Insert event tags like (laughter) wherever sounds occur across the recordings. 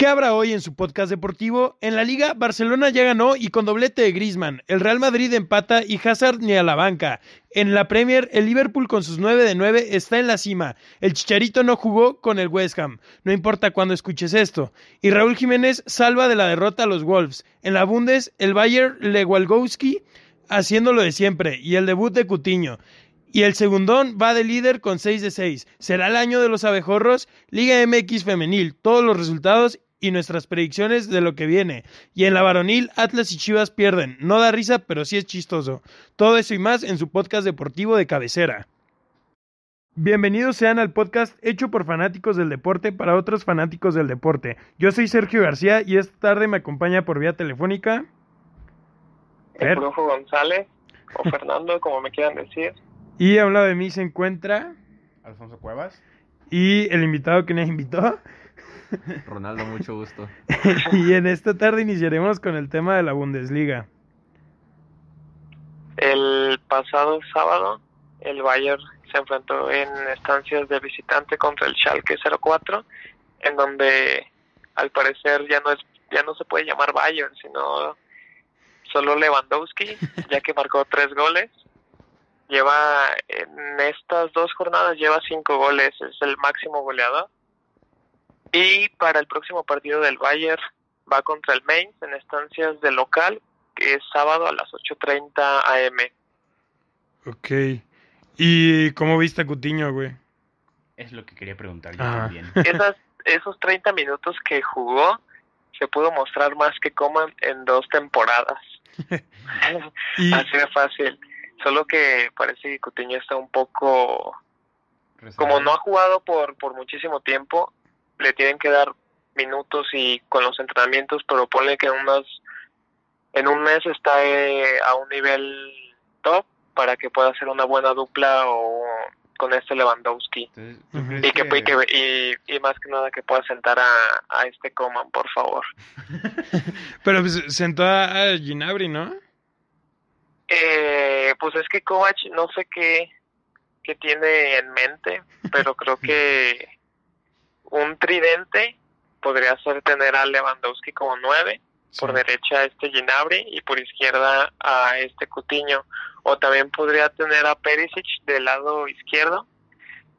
¿Qué habrá hoy en su podcast deportivo? En la liga, Barcelona ya ganó y con doblete de Griezmann. El Real Madrid empata y Hazard ni a la banca. En la Premier, el Liverpool con sus 9 de 9 está en la cima. El Chicharito no jugó con el West Ham. No importa cuándo escuches esto. Y Raúl Jiménez salva de la derrota a los Wolves. En la Bundes, el Bayer Lewandowski haciendo lo de siempre y el debut de Cutiño. Y el segundón va de líder con 6 de 6. Será el año de los abejorros, Liga MX femenil, todos los resultados y nuestras predicciones de lo que viene. Y en la varonil, Atlas y Chivas pierden. No da risa, pero sí es chistoso. Todo eso y más en su podcast deportivo de cabecera. Bienvenidos sean al podcast hecho por fanáticos del deporte para otros fanáticos del deporte. Yo soy Sergio García y esta tarde me acompaña por vía telefónica. El Brujo González o Fernando, como me quieran decir. Y a un lado de mí se encuentra Alfonso Cuevas. Y el invitado que nos invitó. Ronaldo, mucho gusto. (laughs) y en esta tarde iniciaremos con el tema de la Bundesliga. El pasado sábado, el Bayern se enfrentó en estancias de visitante contra el Schalke 04, en donde al parecer ya no es ya no se puede llamar Bayern, sino solo Lewandowski, ya que marcó tres goles. Lleva en estas dos jornadas lleva cinco goles, es el máximo goleador. Y para el próximo partido del Bayern va contra el Mainz en estancias de local, que es sábado a las 8.30 am. Ok. ¿Y cómo viste a Cutiño, güey? Es lo que quería preguntar yo también. (laughs) Esas, esos 30 minutos que jugó se pudo mostrar más que Coman en dos temporadas. (laughs) (laughs) Así de fácil. Solo que parece que Cutiño está un poco... Como no ha jugado por, por muchísimo tiempo, le tienen que dar minutos y con los entrenamientos, pero ponle que en unos en un mes está eh, a un nivel top para que pueda hacer una buena dupla o con este Lewandowski. Y que, y, y, más que nada que pueda sentar a, a este Coman por favor. (laughs) Pero pues, sentó a Ginabri no eh, pues es que Kovac no sé qué qué tiene en mente pero creo que (laughs) un tridente podría ser tener a Lewandowski como nueve, por derecha a este Ginabri y por izquierda a este Cutiño. O también podría tener a Perisic del lado izquierdo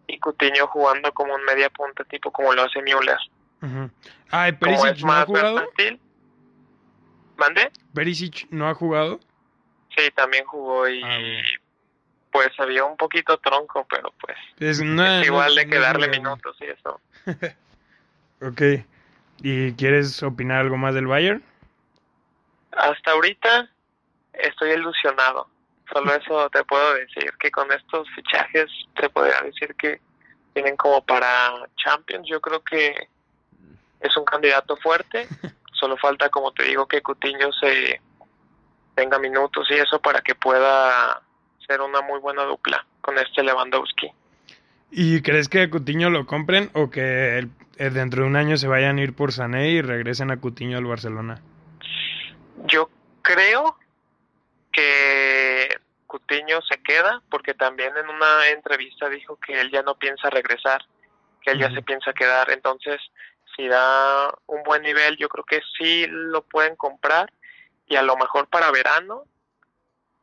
y Cutiño jugando como un media punta tipo como lo hace Müller. Ah, Perisic no ha jugado. ¿Mande? Perisic no ha jugado. Sí, también jugó y ah, pues había un poquito tronco, pero pues es, igual de que darle minutos y eso. (laughs) ok. ¿Y quieres opinar algo más del Bayern? Hasta ahorita estoy ilusionado. Solo (laughs) eso te puedo decir, que con estos fichajes te podría decir que tienen como para Champions. Yo creo que es un candidato fuerte. (laughs) Solo falta, como te digo, que Cutiño se tenga minutos y eso para que pueda ser una muy buena dupla con este Lewandowski. ¿Y crees que a Cutiño lo compren o que eh, dentro de un año se vayan a ir por Sané y regresen a Cutiño al Barcelona? Yo creo que Cutiño se queda porque también en una entrevista dijo que él ya no piensa regresar, que él ya se piensa quedar. Entonces, si da un buen nivel, yo creo que sí lo pueden comprar y a lo mejor para verano,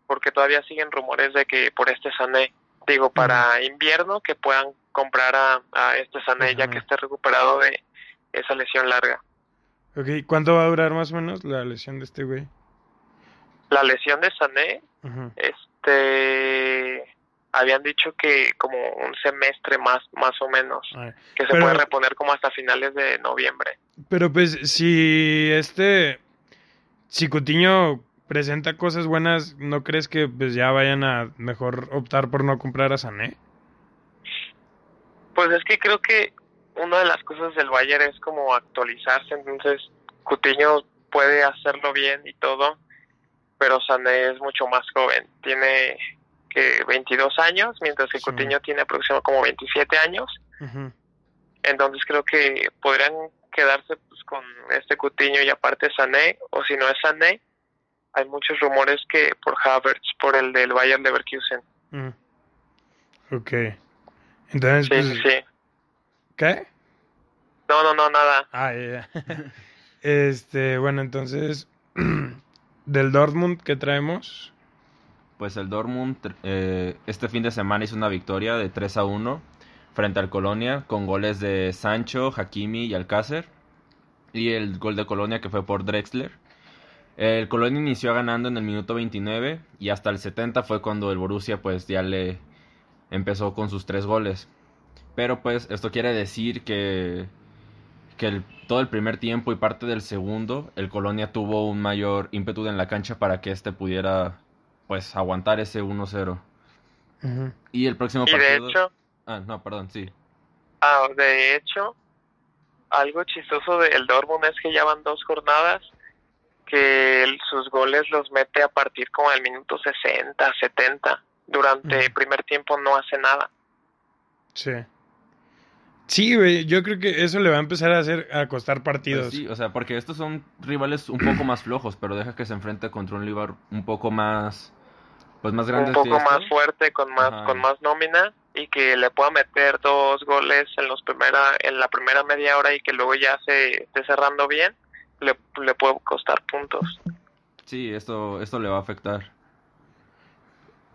porque todavía siguen rumores de que por este Sané digo, para invierno que puedan comprar a, a este Sané ya que esté recuperado de esa lesión larga. Ok, ¿cuánto va a durar más o menos la lesión de este güey? La lesión de Sané, este, habían dicho que como un semestre más, más o menos, que se puede reponer como hasta finales de noviembre. Pero pues si este, si Cutiño presenta cosas buenas, ¿no crees que pues ya vayan a mejor optar por no comprar a Sané? Pues es que creo que una de las cosas del Bayern es como actualizarse, entonces Cutiño puede hacerlo bien y todo, pero Sané es mucho más joven, tiene que 22 años, mientras que Cutiño tiene aproximadamente como 27 años. Entonces creo que podrían quedarse pues, con este Cutiño y aparte Sané, o si no es Sané, hay muchos rumores que por Havertz, por el del Bayern Leverkusen. Mm. Ok. Entonces, sí, pues, sí. ¿Qué? No, no, no, nada. Ah, ya. (laughs) este, bueno, entonces, (clears throat) del Dortmund que traemos. Pues el Dortmund eh, este fin de semana hizo una victoria de 3 a 1 frente al Colonia con goles de Sancho, Hakimi y Alcácer. Y el gol de Colonia que fue por Drexler. El Colonia inició ganando en el minuto 29 y hasta el 70 fue cuando el Borussia pues ya le empezó con sus tres goles. Pero pues esto quiere decir que, que todo el primer tiempo y parte del segundo el Colonia tuvo un mayor ímpetu en la cancha para que este pudiera pues aguantar ese 1-0. Y el próximo y partido... de hecho... Ah, no, perdón, sí. Ah, de hecho, algo chistoso del Dortmund es que ya van dos jornadas que sus goles los mete a partir como del minuto 60, 70. Durante el primer tiempo no hace nada. Sí. Sí, güey, yo creo que eso le va a empezar a hacer a costar partidos. Pues sí, o sea, porque estos son rivales un poco más flojos, pero deja que se enfrente contra un rival un poco más pues más grande un poco más fuerte con más con más nómina y que le pueda meter dos goles en los primera en la primera media hora y que luego ya se esté cerrando bien le, le puede costar puntos. Sí esto esto le va a afectar.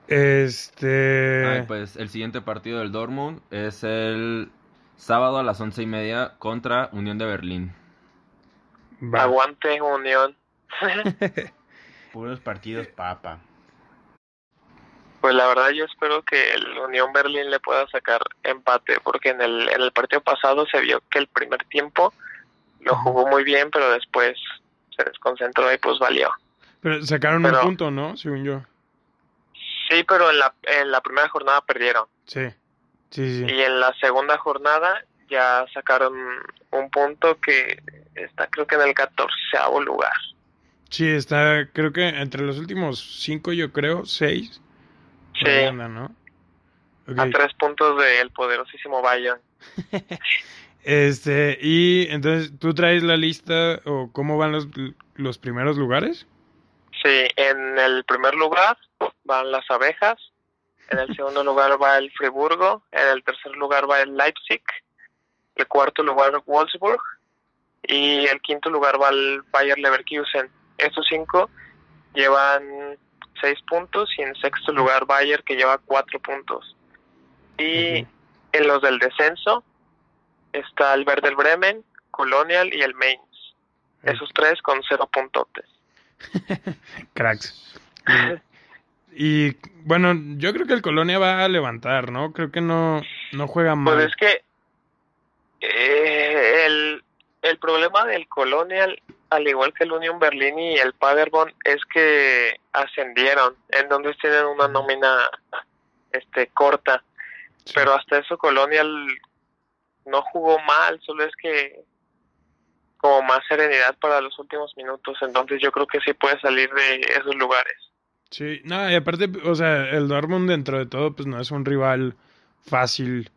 Este. Ay, pues el siguiente partido del Dortmund es el sábado a las once y media contra Unión de Berlín. Va. aguante Unión. (laughs) Puros partidos papa. Pues la verdad yo espero que el Unión Berlín le pueda sacar empate, porque en el, en el partido pasado se vio que el primer tiempo lo jugó muy bien, pero después se desconcentró y pues valió. Pero sacaron un punto, ¿no? Según yo. Sí, pero en la, en la primera jornada perdieron. Sí. sí, sí. Y en la segunda jornada ya sacaron un punto que está creo que en el catorceavo lugar. Sí, está creo que entre los últimos cinco yo creo, seis Sí. A tres puntos del poderosísimo Bayern. (laughs) este, y entonces, ¿tú traes la lista o cómo van los, los primeros lugares? Sí, en el primer lugar van las abejas, en el segundo lugar va el Friburgo, en el tercer lugar va el Leipzig, el cuarto lugar Wolfsburg y el quinto lugar va el Bayer Leverkusen. Estos cinco llevan seis puntos y en sexto lugar Bayer que lleva cuatro puntos. Y en los del descenso está el Werder Bremen, Colonial y el Mainz. Esos tres con cero puntotes. (laughs) Cracks. Y, bueno, yo creo que el Colonia va a levantar, ¿no? Creo que no, no juega mal. Pues es que eh, el, el problema del Colonial al igual que el Union Berlin y el Paderborn, es que ascendieron, en donde tienen una nómina este corta. Pero hasta eso Colonial no jugó mal, solo es que como más serenidad para los últimos minutos, entonces yo creo que sí puede salir de esos lugares. Sí, no, y aparte, o sea, el Dortmund dentro de todo, pues no es un rival fácil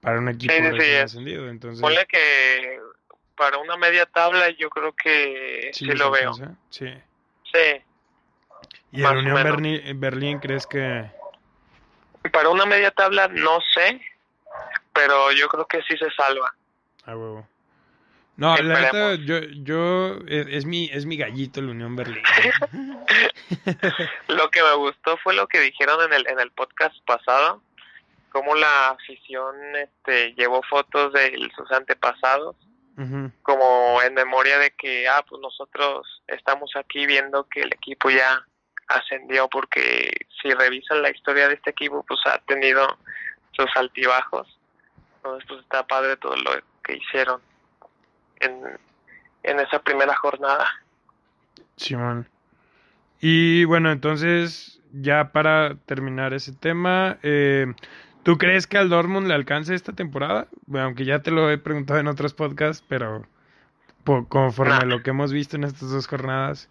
para un equipo sí, ascendido, entonces... Ponle que para una media tabla yo creo que sí, lo veo. Sí. Sí. ¿Y el Unión Berlín, crees que...? Para una media tabla no sé, pero yo creo que sí se salva. Ah, huevo. No, la verdad, yo, yo es, mi es mi gallito el Unión Berlín. (laughs) lo que me gustó fue lo que dijeron en el en el podcast pasado, cómo la afición este llevó fotos de sus antepasados como en memoria de que, ah, pues nosotros estamos aquí viendo que el equipo ya ascendió, porque si revisan la historia de este equipo, pues ha tenido sus altibajos. Entonces, pues está padre todo lo que hicieron en, en esa primera jornada. Simón. Y bueno, entonces, ya para terminar ese tema, eh, ¿Tú crees que al Dortmund le alcance esta temporada? aunque ya te lo he preguntado en otros podcasts, pero conforme lo que hemos visto en estas dos jornadas.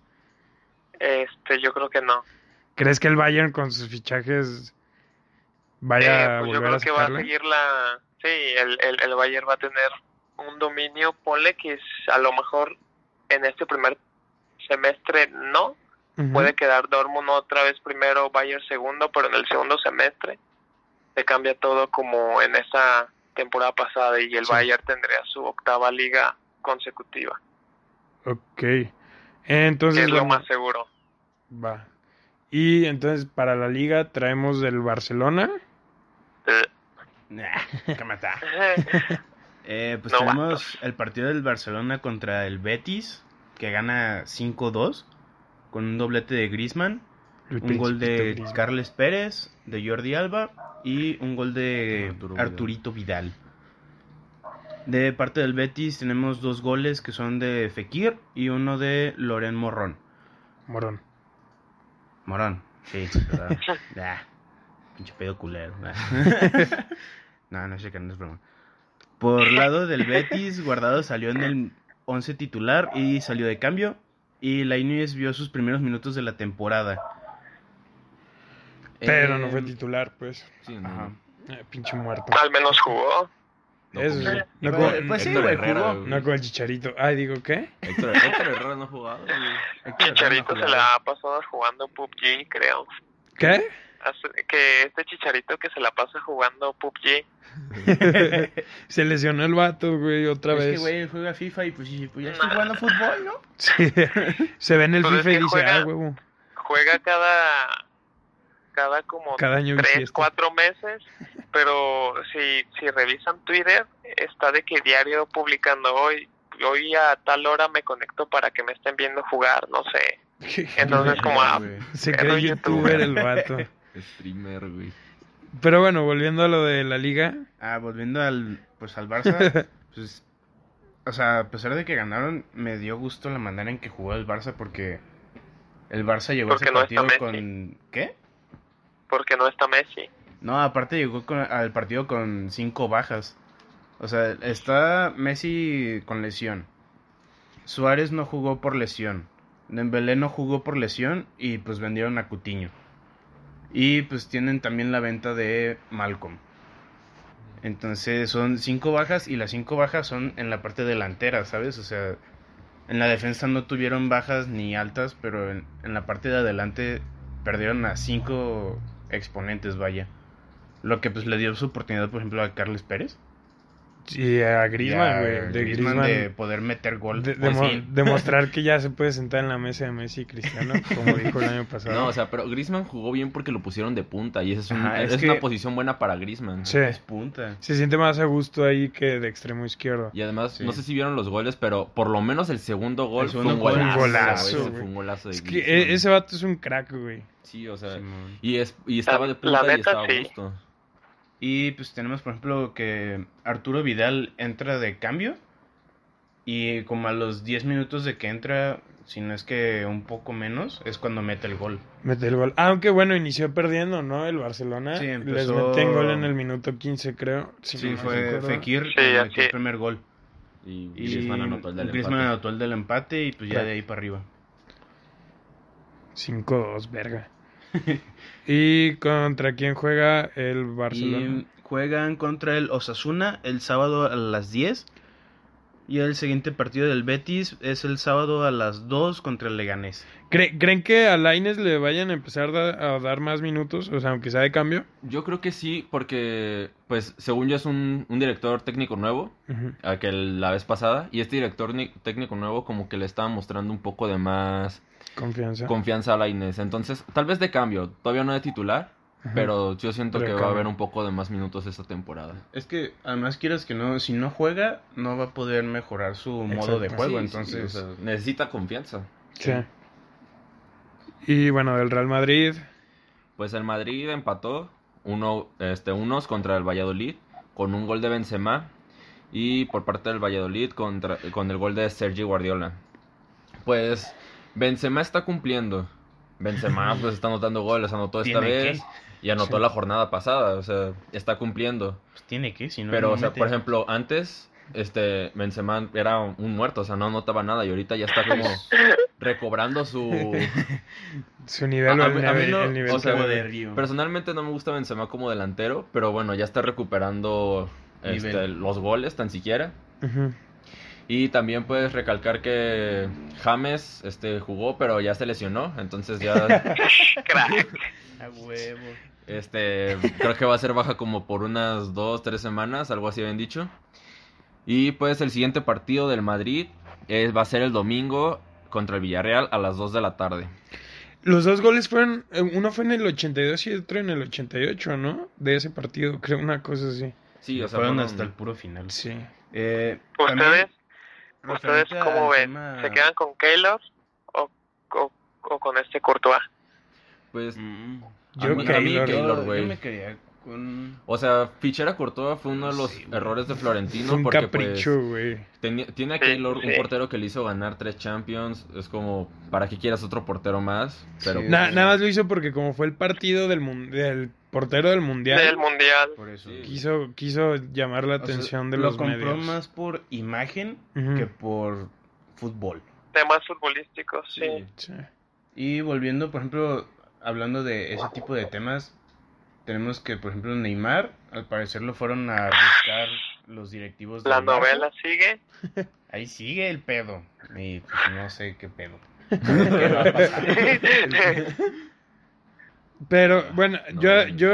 Este, yo creo que no. ¿Crees que el Bayern con sus fichajes vaya eh, pues a volver yo creo que va a seguir la... Sí, el, el, el Bayern va a tener un dominio, ponle que a lo mejor en este primer semestre no, puede quedar Dortmund otra vez primero, Bayern segundo, pero en el segundo semestre cambia todo como en esa temporada pasada y el Sí. Bayern tendría su octava liga consecutiva, Ok. Entonces, es lo más seguro. va. Y entonces para la liga traemos del Barcelona. Eh, Nah, ¿qué mata? (laughs) Eh, pues No, tenemos el partido del Barcelona contra el Betis, que gana 5-2, con un doblete de Griezmann, El un gol de Griezmann. Carles Pérez, de Jordi Alba y un gol de Arturo Vidal. Arturito Vidal. De parte del Betis tenemos dos goles que son de Fekir y uno de Loren Morrón. Morón. Morón, sí, (laughs) ¿verdad? Pinche pedo culero. no, (laughs) (laughs) no sé que no es broma. Por lado del Betis, Guardado salió en el 11 titular y salió de cambio. Y Lainez vio sus primeros minutos de la temporada. Pero Eh, no fue titular, pues. Sí, no. Ajá. Eh, pinche muerto. al menos jugó. No Eso jugó. sí. No Pues- pues sí, güey, jugó. no como el chicharito. Ay, digo, ¿qué? Héctor, Héctor Herrera no ha jugado. güey. Héctor Herrera Chicharito no se la ha pasado jugando PUBG, creo. ¿Qué? Que este Chicharito que se la pasa jugando PUBG. (laughs) Se lesionó el vato, güey, otra Es vez. que, güey, juega FIFA y pues, sí, pues ya estoy jugando fútbol, ¿no? (laughs) Sí. Se ve en el Pues es FIFA y dice, juega- ah, huevo. Juega cada cada como Cada año tres, cuatro meses, pero si, si revisan Twitter, está de que diario publicando hoy, hoy a tal hora me conecto para que me estén viendo jugar, no sé. (laughs) Entonces como ah. Se cree youtuber. el vato. Streamer, güey. Pero bueno, volviendo a lo de la liga. Ah, volviendo al, pues, al Barça, (laughs) pues, o sea, a pesar de que ganaron, me dio gusto la manera en que jugó el Barça porque el Barça llegó Porque a ese no partido con... ¿Qué? porque no está Messi. No, aparte llegó con- al partido con cinco bajas. O sea, está Messi con lesión. Suárez no jugó por lesión. Dembélé no jugó por lesión y pues vendieron a Cutiño. Y pues tienen también la venta de Malcolm. Entonces son cinco bajas y las cinco bajas son en la parte delantera, ¿sabes? O sea, en la defensa no tuvieron bajas ni altas, pero en, en la parte de adelante perdieron a cinco exponentes, vaya. Lo que pues le dio su oportunidad, por ejemplo, a Carles Pérez. Y a Griezmann, güey. De Griezmann Griezmann. de poder meter gol. de- (laughs) demostrar que ya se puede sentar en la mesa de Messi y Cristiano, (laughs) como dijo el año pasado. No, o sea, pero Griezmann jugó bien porque lo pusieron de punta y esa es, un- Ajá, es es que- una posición buena para Griezmann. Sí. Es punta. Se siente más a gusto ahí que de extremo izquierdo. Y además, Sí. no sé si vieron los goles, pero por lo menos el segundo gol El fue un gol- golazo. un golazo, güey, güey. Fue un golazo de Es que Griezmann. e- ese vato es un crack, güey. Sí, o sea, y, es, y estaba de La punta y estaba a sí. gusto. Y pues tenemos, por ejemplo, que Arturo Vidal entra de cambio. Y como a los 10 minutos de que entra, si no es que un poco menos, es cuando mete el gol. Mete el gol. Aunque bueno, inició perdiendo, ¿no? El Barcelona. Sí, Les empezó- meten gol en el minuto 15, creo. si Sí, no fue. Fekir Sí, metió el primer gol. Y, Y Griezmann anotó el del Griezmann empate. anotó el del empate y pues ya de ahí para arriba. 5-2, verga. (laughs) ¿Y contra quién juega el Barcelona? Y juegan contra el Osasuna el sábado a las 10. Y el siguiente partido del Betis es el sábado a las 2 contra el Leganés. ¿Cre- ¿Creen que a Laines le vayan a empezar a dar más minutos? O sea, aunque sea de cambio. Yo creo que sí, porque, pues, según yo es un, un director técnico nuevo, a que la vez pasada, y este director ni- técnico nuevo como que le estaba mostrando un poco de más Confianza. confianza a la Inés. Entonces, tal vez de cambio, todavía no de titular, Ajá. pero yo siento Pero que va a haber un poco de más minutos esta temporada. Es que además quieras que no, si no juega, no va a poder mejorar su modo de juego. Sí, sí, entonces, o sea, necesita confianza. Sí. Y bueno, del Real Madrid. Pues el Madrid empató uno, este, unos contra el Valladolid con un gol de Benzema y por parte del Valladolid contra, con el gol de Sergi Guardiola. Pues Benzema está cumpliendo. Benzema pues está anotando goles, anotó esta ¿Tiene vez y anotó Sí. la jornada pasada, o sea, está cumpliendo. pues, tiene que, si no. Pero, no o sea, mete. por ejemplo, antes este Benzema era un muerto, o sea, no anotaba nada y ahorita ya está como (laughs) recobrando su (laughs) Su nivel, A- el, mí no- el nivel o sea, que- de Río. Personalmente no me gusta Benzema como delantero, pero bueno, ya está recuperando este, los goles tan siquiera. Ujú. Y también puedes recalcar que James este, jugó, pero ya se lesionó, entonces ya... (laughs) Crack. A huevo. Este, creo que va a ser baja como por unas dos, tres semanas, algo así habían dicho. Y pues el siguiente partido del Madrid es, va a ser el domingo contra el Villarreal a las 2 de la tarde. Los dos goles fueron, eh, uno fue en el 82 y otro en el 88, ¿no? De ese partido, creo una cosa así. Sí, o sea, fueron fueron- hasta el puro final. Sí. Eh, ¿Ustedes, también, ¿ustedes cómo ven? tema- ¿Se quedan con Keylor o, o, o con este Courtois? Pues, Mm, A Yo mí- Keylor. a mí Keylor, yo, güey. yo me quería con... o sea, fichar a Courtois fue uno de los Sí, errores de Florentino un porque capricho, pues güey. tenía- tiene a Sí, Keylor, un sí. portero que le hizo ganar tres Champions, es como, ¿para qué quieras otro portero más? Pero Sí. pues, Na- nada más lo hizo porque como fue el partido del, mun- del portero del mundial, Del Mundial. Por eso. Sí. quiso, quiso llamar la O sea, atención de lo los compró medios. más por imagen que por fútbol. Temas futbolísticos, sí. sí. Sí. Y volviendo, por ejemplo, hablando de ese tipo de temas, tenemos que, por ejemplo, Neymar, al parecer lo fueron a buscar los directivos del La Barça. novela sigue. (laughs) Ahí sigue el pedo. Y pues no sé qué pedo. (laughs) ¿Qué va a pasar? Pero bueno, No, yo, yo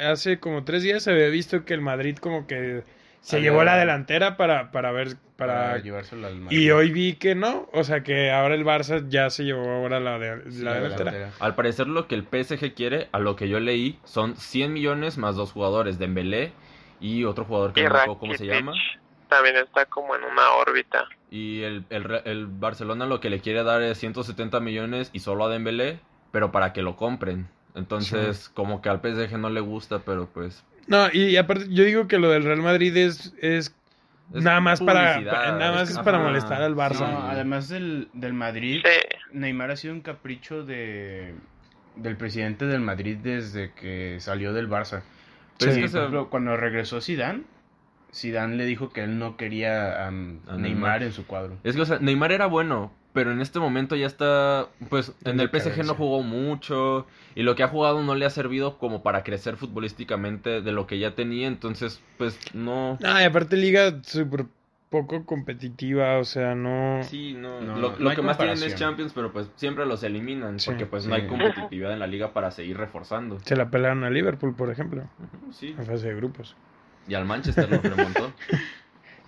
hace como tres días había visto que el Madrid como que se Había- llevó la delantera para, para ver, Para para... llevárselo al Madrid. Y hoy vi que no, o sea que ahora el Barça ya se llevó ahora la, de- Sí, la la delantera. delantera. Al parecer lo que el PSG quiere, a lo que yo leí, son 100 millones más dos jugadores, Dembélé y otro jugador que no me acuerdo cómo se llama. también está como en una órbita. Y el, el, Re- el Barcelona lo que le quiere dar es 170 millones y solo a Dembélé, pero para que lo compren. Entonces, como que al PSG no le gusta, pero pues... No, y aparte yo digo que lo del Real Madrid es, es, es nada más para, nada más es- es para molestar al Barça. No, además del, del Madrid, Sí, Neymar ha sido un capricho de del presidente del Madrid desde que salió del Barça. Pero Sí. es que por se- ejemplo, cuando regresó Zidane, Zidane le dijo que él no quería am, A Neymar Neymar. en su cuadro. Es que, o sea, Neymar era bueno, pero en este momento ya está, pues, en el PSG no jugó mucho y lo que ha jugado no le ha servido como para crecer futbolísticamente de lo que ya tenía, entonces, pues, no... No, y aparte liga súper poco competitiva, o sea, no... Sí, no, No, lo, no lo hay que más tienen es. Champions, pero pues siempre los eliminan Sí. porque pues no hay competitividad en la liga para seguir reforzando. Se la pelaron a Liverpool, por ejemplo, Sí. en fase de grupos. Y al Manchester lo remontó. (laughs)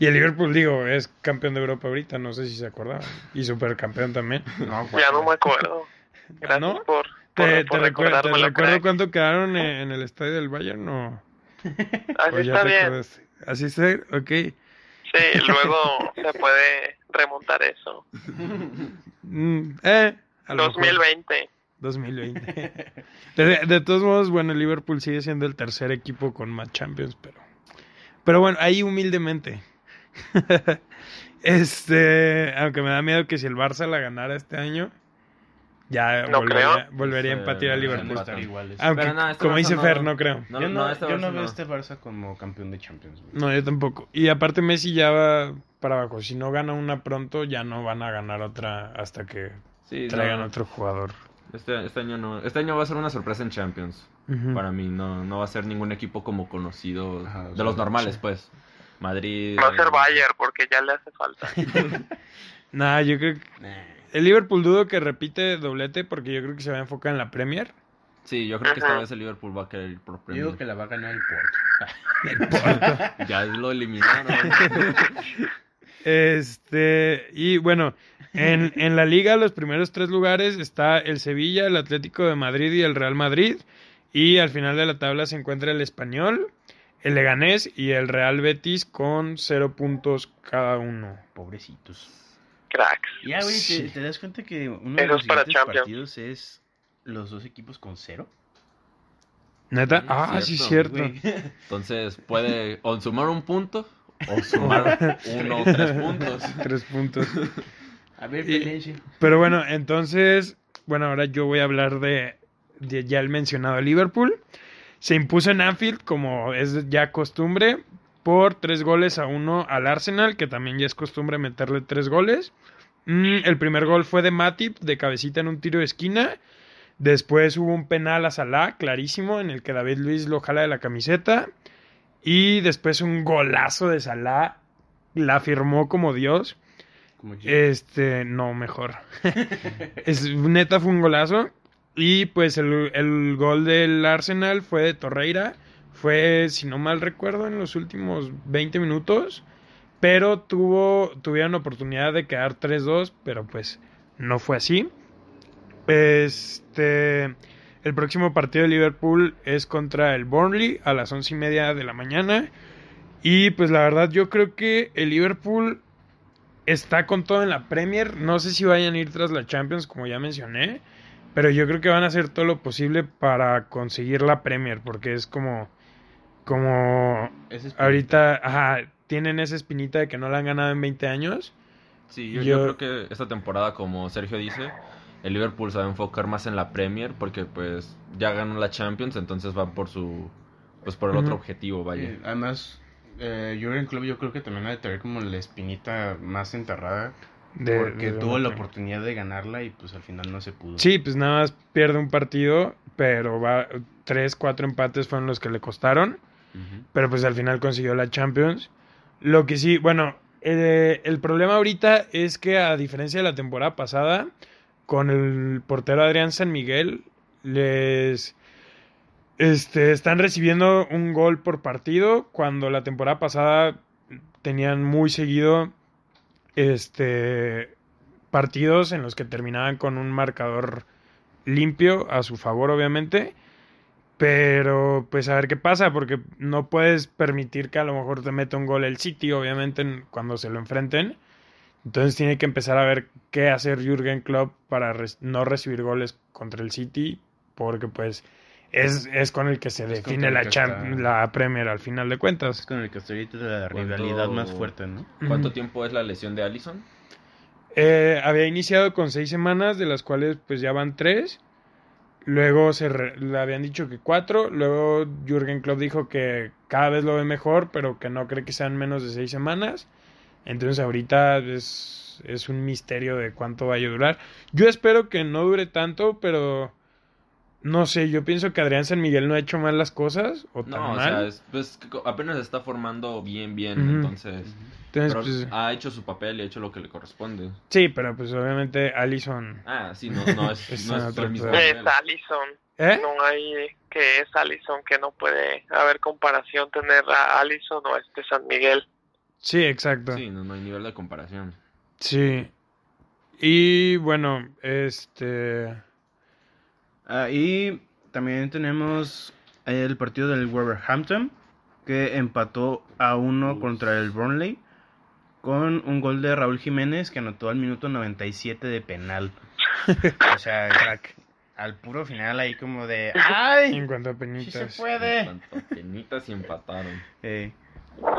Y el Liverpool, digo, es campeón de Europa ahorita, no sé si se acordaban. Y supercampeón también. (laughs) No, ya no me acuerdo. Gracias ¿No? por, por, ¿Te, por te recuerdo cuánto quedaron en, en el estadio del Bayern? (laughs) Así ¿O ya está bien. acordaste? ¿Así está? Ok. Sí, (laughs) luego se puede remontar eso. Mm, eh, a lo mejor. 2020. 2020. De, de todos modos, bueno, el Liverpool sigue siendo el tercer equipo con más Champions, pero. Pero bueno, ahí humildemente. (laughs) este. Aunque me da miedo que si el Barça la ganara este año, ya No volvería, creo. volvería a Liverpool. empatar. estar iguales. Aunque, no, este como Barça dice no- Fer, no creo. No, yo no, no, este yo no veo no. este Barça como campeón de Champions. No, yo tampoco. Y aparte Messi ya va para abajo. Si no gana una pronto, ya no van a ganar otra hasta que Sí, traigan no, otro jugador. Este, este año no, este año va a ser una sorpresa en Champions. Para mí no, no va a ser ningún equipo como conocido Ajá, de los normales, sí. pues. Madrid. Va a ser Bayern porque ya le hace falta. (laughs) Nah, yo creo que el Liverpool dudo que repite doblete porque yo creo que se va a enfocar en la Premier. Sí, yo creo que esta vez el Liverpool va a querer ir por Yo Premier. digo que la va a ganar el Porto. (laughs) El Porto. Ya lo eliminaron. (laughs) Este, y bueno, en, en la liga los primeros tres lugares está el Sevilla, el Atlético de Madrid y el Real Madrid. Y al final de la tabla se encuentra el Español, el Leganés y el Real Betis con cero puntos cada uno. Pobrecitos. Cracks. Ya, güey, Sí. ¿te, te das cuenta que uno de Eso los para partidos es los dos equipos con cero? ¿Neta? Sí, Ah, sí, cierto, cierto. Güey. Entonces puede o sumar un punto o (laughs) sumar uno o tres puntos. (laughs) Tres puntos. A ver, Y-. Pero bueno, entonces, bueno, ahora yo voy a hablar de, de ya el mencionado Liverpool. Se impuso en Anfield, como es ya costumbre, por tres goles a uno al Arsenal, que también ya es costumbre meterle tres goles. Mm, el primer gol fue de Matip, de cabecita en un tiro de esquina. Después hubo un penal a Salah, clarísimo, en el que David Luis lo jala de la camiseta. Y después un golazo de Salah, la firmó como Dios. Como. Este, no, mejor. (laughs) es, neta fue un golazo. Y pues el, el gol del Arsenal fue de Torreira. Fue, si no mal recuerdo, en los últimos 20 minutos. Pero tuvo, tuvieron oportunidad de quedar 3-2, pero pues no fue así. Este, el próximo partido de Liverpool es contra el Burnley a las once y media de la mañana. Y pues la verdad yo creo que el Liverpool está con todo en la Premier. No sé si vayan a ir tras la Champions, como ya mencioné. Pero yo creo que van a hacer todo lo posible para conseguir la Premier. Porque es como. Como. Ahorita. Ajá, tienen esa espinita de que no la han ganado en 20 años. Sí, yo, creo que esta temporada, como Sergio dice, el Liverpool se va a enfocar más en la Premier porque pues ya ganó la Champions, entonces va por su pues por el otro objetivo, vaya. además, eh, Jurgen Klopp yo creo que también ha de tener como la espinita más enterrada porque tuvo la oportunidad de ganarla y pues al final no se pudo. Sí, pues nada más pierde un partido, pero va tres, cuatro empates fueron los que le costaron, pero pues al final consiguió la Champions. Lo que sí, bueno, eh, el problema ahorita es que a diferencia de la temporada pasada, con el portero Adrián San Miguel, les este, están recibiendo un gol por partido, cuando la temporada pasada tenían muy seguido este, partidos en los que terminaban con un marcador limpio a su favor, obviamente. Pero pues a ver qué pasa, porque no puedes permitir que a lo mejor te meta un gol el City, obviamente, cuando se lo enfrenten. Entonces tiene que empezar a ver qué hacer Jürgen Klopp para no recibir goles contra el City, porque pues es, es con el que se define la, la Premier al final de cuentas. Es con el que está ahorita la rivalidad más fuerte, ¿no? ¿Cuánto tiempo es la lesión de Allison? Eh, había iniciado con seis semanas, de las cuales pues ya van tres. Luego se le habían dicho que cuatro. Luego Jürgen Klopp dijo que cada vez lo ve mejor, pero que no cree que sean menos de seis semanas. Entonces ahorita es, es un misterio de cuánto vaya a durar. Yo espero que no dure tanto, pero no sé, yo pienso que Adrián San Miguel no ha hecho mal las cosas o tan no, mal. O sea, pues, apenas se está formando bien, bien, entonces, pues, ha hecho su papel y ha hecho lo que le corresponde. Sí, pero pues obviamente Allison. Ah, sí, no, no es, (laughs) no es el mismo. Es Allison. ¿Eh? No hay que es Allison, que no puede haber comparación tener a Allison o a este San Miguel. Sí, exacto. Sí, no, no hay nivel de comparación. Sí. Y bueno, este Ah, y también tenemos el partido del Wolverhampton, que empató a uno contra el Burnley, con un gol de Raúl Jiménez, que anotó al minuto 97 de penal. (laughs) o sea, al puro final ahí como de... (laughs) ¡Ay! En cuanto a penitas. se puede! En cuanto a penitas y empataron. Eh,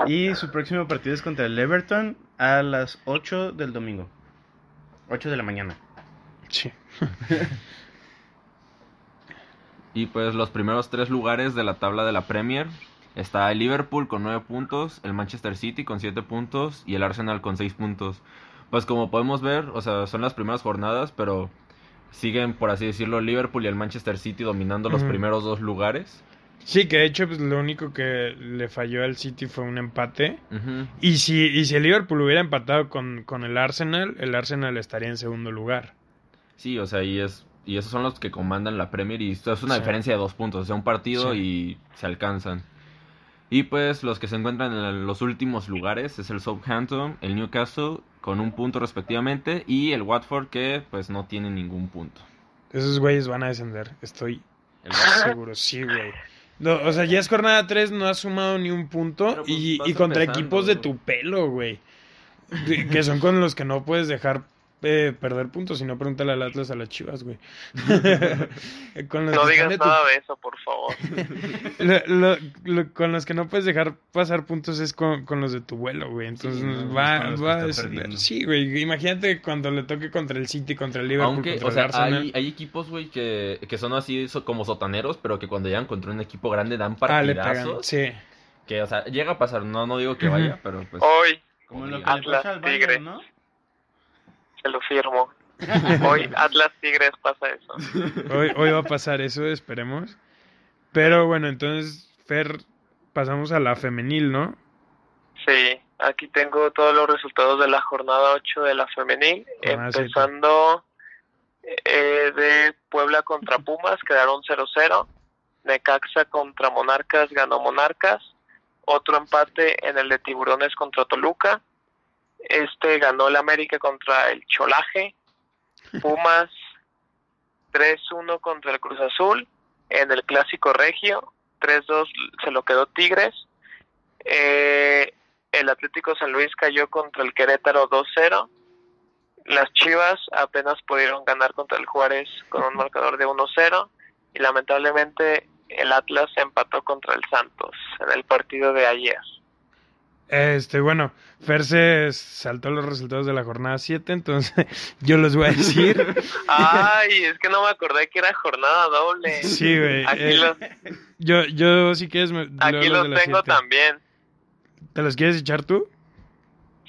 y su próximo partido es contra el Everton a las 8 del domingo. 8 de la mañana. Sí. (laughs) Y pues los primeros tres lugares de la tabla de la Premier está el Liverpool con nueve puntos, el Manchester City con siete puntos y el Arsenal con seis puntos. Pues como podemos ver, o sea, son las primeras jornadas, pero siguen, por así decirlo, Liverpool y el Manchester City dominando los primeros dos lugares. Sí, que de hecho pues, lo único que le falló al City fue un empate. y, si, y si el Liverpool hubiera empatado con, con el Arsenal, el Arsenal estaría en segundo lugar. Sí, o sea, y es y esos son los que comandan la Premier y esto es una diferencia de dos puntos, o sea, un partido y se alcanzan. Y pues los que se encuentran en los últimos lugares es el Southampton, el Newcastle con un punto respectivamente y el Watford que pues no tiene ningún punto. Esos güeyes van a descender, estoy seguro, sí, güey. No, o sea, ya es jornada 3, no ha sumado ni un punto pues, y, y contra equipos de tu pelo, güey. Que son con los que no puedes dejar eh, perder puntos, sino pregúntale al Atlas a las Chivas, güey. (laughs) no digas nada de eso, por favor. (laughs) con los que no puedes dejar pasar puntos es con, los de tu vuelo, güey. Entonces va, va a Sí, güey. Imagínate cuando le toque contra el City, contra el Liverpool, Aunque, o sea, hay, hay, equipos, güey, que, que son así como sotaneros, pero que cuando llegan contra un equipo grande dan ah, partidazos. sí. Que, o sea, llega a pasar. No, no digo que vaya, pero pues... Hoy, como lo que Atlas, Tigre. ¿no? Se lo firmo. Hoy Atlas Tigres pasa eso. Hoy, hoy va a pasar eso, esperemos. Pero bueno, entonces, Fer, pasamos a la femenil, ¿no? Sí, aquí tengo todos los resultados de la jornada 8 de la femenil, empezando Eh, de Puebla contra Pumas quedaron 0-0. Necaxa contra Monarcas ganó Monarcas. Otro empate en el de Tiburones contra Toluca. Este ganó el América contra el Cholaje. Pumas (laughs) 3-1 contra el Cruz Azul. En el Clásico Regio 3-2 se lo quedó Tigres. Eh, el Atlético San Luis cayó contra el Querétaro 2-0. Las Chivas apenas pudieron ganar contra el Juárez con un (laughs) marcador de 1-0 y lamentablemente el Atlas empató contra el Santos en el partido de ayer. Este, bueno, Fer se saltó los resultados de la jornada 7, entonces (laughs) yo los voy a decir. (laughs) Ay, es que no me acordé que era jornada doble. Sí, güey. Aquí eh, los, yo, yo si quieres me, aquí los de tengo 7. también. ¿Te los quieres echar tú?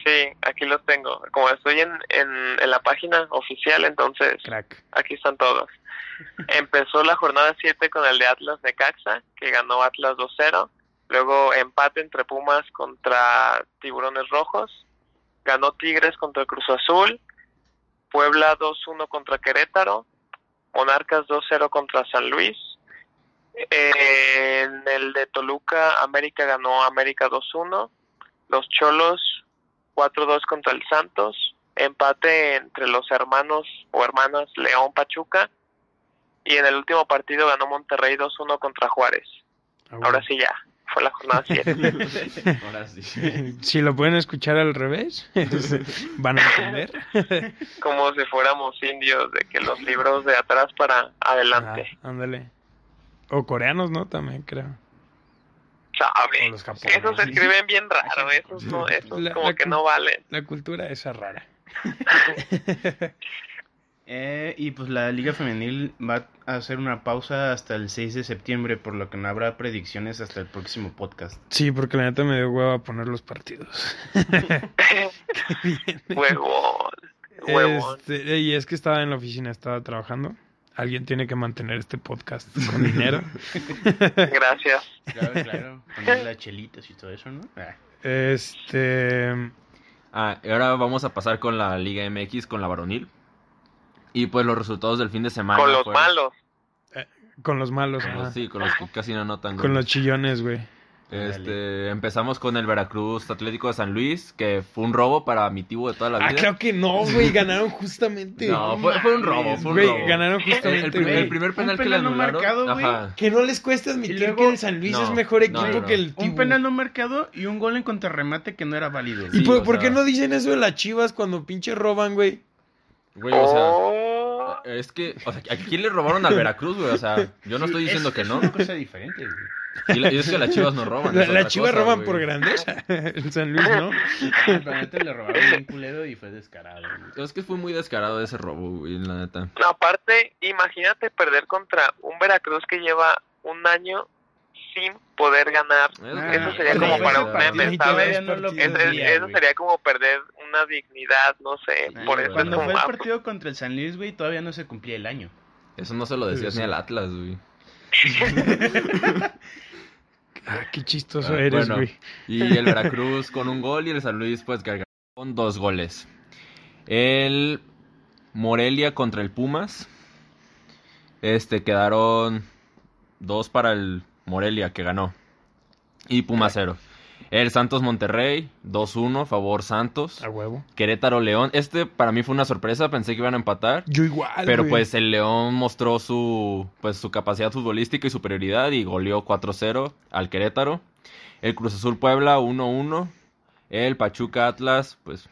Sí, aquí los tengo. Como estoy en, en, en la página oficial, entonces Crack. aquí están todos. Empezó la jornada 7 con el de Atlas Necaxa, que ganó Atlas 2-0. Luego empate entre Pumas contra Tiburones Rojos. Ganó Tigres contra Cruz Azul. Puebla 2-1 contra Querétaro. Monarcas 2-0 contra San Luis. Eh, en el de Toluca, América ganó América 2-1. Los Cholos 4-2 contra el Santos. Empate entre los hermanos o hermanas León Pachuca. Y en el último partido ganó Monterrey 2-1 contra Juárez. Ah, Ahora sí ya, fue la jornada 7. (laughs) Ahora sí. Si lo pueden escuchar al revés, (laughs) van a entender. Como si fuéramos indios, de que los libros de atrás para adelante. Ajá, ándale. O coreanos, ¿no? También creo. O ¿Sabe? los japoneses. Esos se escriben bien raro, esos, no, esos La- como la que no valen. La cultura esa rara. (laughs) Eh, y pues la Liga Femenil va a hacer una pausa hasta el 6 de septiembre, por lo que no habrá predicciones hasta el próximo podcast. Sí, porque la neta me dio huevo a poner los partidos. (laughs) Huevón. Este, y es que estaba en la oficina, estaba trabajando. Alguien tiene que mantener este podcast con dinero. (laughs) Gracias. Claro, claro. Poner las chelitas y todo eso, ¿no? Ah. Este. Ah, y ahora vamos a pasar con la Liga MX, con la varonil. Y pues los resultados del fin de semana. Con los fueron- malos. Con los malos, Con los- sí, con los que casi no notan. Con los chillones, güey. Este, empezamos con el Veracruz Atlético de San Luis, que fue un robo para mi tibo de toda la vida. Ah, claro que no, güey. (laughs) Ganaron justamente. No, fue, fue un robo, fue un Güey, robo. ganaron El, justamente, el primer, güey. el primer penal Un que le penal no marcado, güey. ajá. Que no les cuesta admitir luego- que el San Luis No, es mejor equipo no, no, que el Tibu. Un penal no marcado y un gol en contrarremate que no era válido. ¿Y Sí, por, o por sea- qué no dicen eso de las chivas cuando pinche roban, güey? Güey, o sea, Oh, es que, o sea, ¿a quién le robaron al Veracruz, güey? O sea, yo no estoy diciendo Es- que es no. una cosa diferente, güey. Y, la- y es que las chivas no roban. La- es Las otra chivas cosa, roban güey. por grandeza. (laughs) El San Luis, ¿no? La neta le robaron bien culero y fue descarado. güey. Es que fue muy descarado ese robo, güey, la neta. no, aparte, imagínate perder contra un Veracruz que lleva un año sin poder ganar. Es- Eso sería es como para un meme, ¿sabes? no. Es- es- eso sería como perder una dignidad, no sé, por eso es Cuando como, fue el ah, partido contra el San Luis, güey, todavía no se cumplía el año. Eso no se lo decías Sí, ni al Atlas, güey. (laughs) Ah, qué chistoso Ah, eres, bueno. güey. Y el Veracruz con un gol y el San Luis pues cargado con dos goles. El Morelia contra el Pumas. Este quedaron dos para el Morelia que ganó. Y Pumas cero. El Santos Monterrey 2-1 favor Santos. A huevo. Querétaro León. Este para mí fue una sorpresa, pensé que iban a empatar. Yo igual. Pero güey. pues el León mostró su pues su capacidad futbolística y superioridad y goleó 4-0 al Querétaro. El Cruz Azul Puebla 1-1. El Pachuca Atlas, pues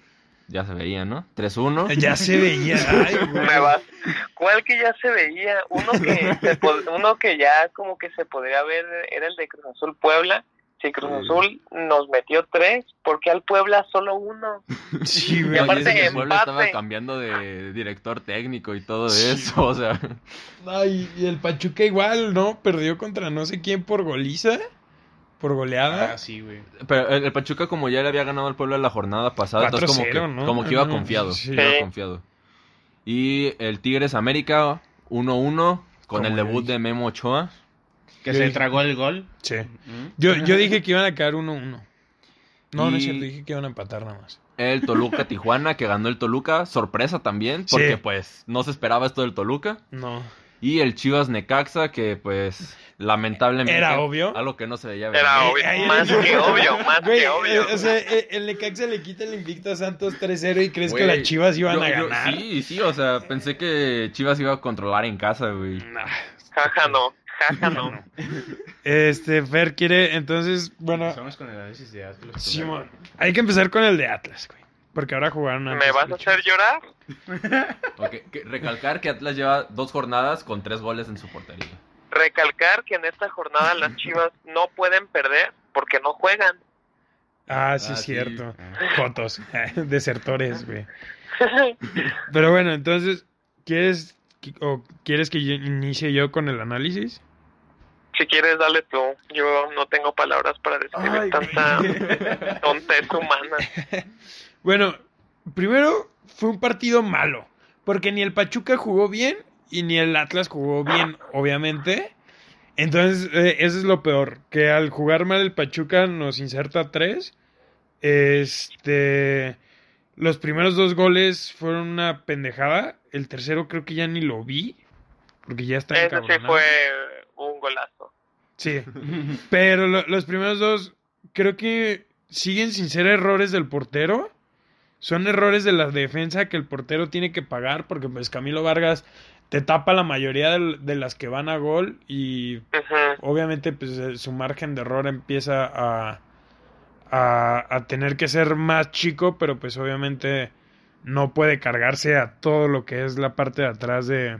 ya se veía, ¿no? 3-1. (laughs) Ya se veía. (laughs) Ay, güey. me vas. ¿Cuál que ya se veía? Uno que, se uno que ya como que se podría ver era el de Cruz Azul Puebla. Si Cruz Sí. Azul nos metió tres, ¿por qué al Puebla solo uno? (laughs) Sí, Y güey. aparte que el Puebla estaba cambiando de director técnico y todo Sí. eso, o sea, Ay, y el Pachuca igual, ¿no? Perdió contra no sé quién por goliza. Por goleada. Ah, sí, güey. pero el, el Pachuca como ya le había ganado al Puebla la jornada pasada, entonces como que, 4-0, ¿no? como que iba confiado, sí. iba confiado. Y el Tigres América 1-1 con el debut de Memo Ochoa. Que Yo se dije- tragó el gol. Sí. ¿Mm? Yo, yo dije que iban a caer 1-1. No, no es Y- cierto, dije que iban a empatar nada más. el Toluca Tijuana, que ganó el Toluca, sorpresa también, porque pues no se esperaba esto del Toluca. No. Y el Chivas Necaxa, que pues lamentablemente... Era obvio. Algo que no se veía venir. Era obvio, más que obvio, más que obvio. O sea, eh, el Necaxa le quita el invicto a Santos 3-0 y crees que las Chivas iban a ganar. sí, sí, o sea, pensé que Chivas iba a controlar en casa, güey. Jaja, no. No. Este, Fer quiere, entonces, bueno... Empezamos con el análisis de Atlas. Sí, hay que empezar con el de Atlas, güey. Porque ahora jugaron antes. ¿Me vas a hacer llorar? (laughs) recalcar que Atlas lleva dos jornadas con tres goles en su portería. Recalcar que en esta jornada las (laughs) Chivas no pueden perder porque no juegan. Ah, sí, es ah, cierto. Fotos, (laughs) desertores, güey. Pero bueno, entonces, ¿quieres o quieres que inicie yo con el análisis? Si quieres, dale tú. Yo no tengo palabras para describir tanta tontez humana. (laughs) Bueno, primero fue un partido malo, porque ni el Pachuca jugó bien y ni el Atlas jugó bien, obviamente. Entonces, eh, eso es lo peor, que al jugar mal el Pachuca nos inserta tres. Este, los primeros dos goles fueron una pendejada. El tercero creo que ya ni lo vi, porque ya está Ese sí fue un golazo. Sí, (laughs) pero los primeros dos creo que siguen sin ser errores del portero. Son errores de la defensa que el portero tiene que pagar porque pues Camilo Vargas te tapa la mayoría de, las que van a gol y obviamente pues eh, su margen de error empieza a, a, tener que ser más chico, pero pues obviamente no puede cargarse a todo lo que es la parte de atrás de,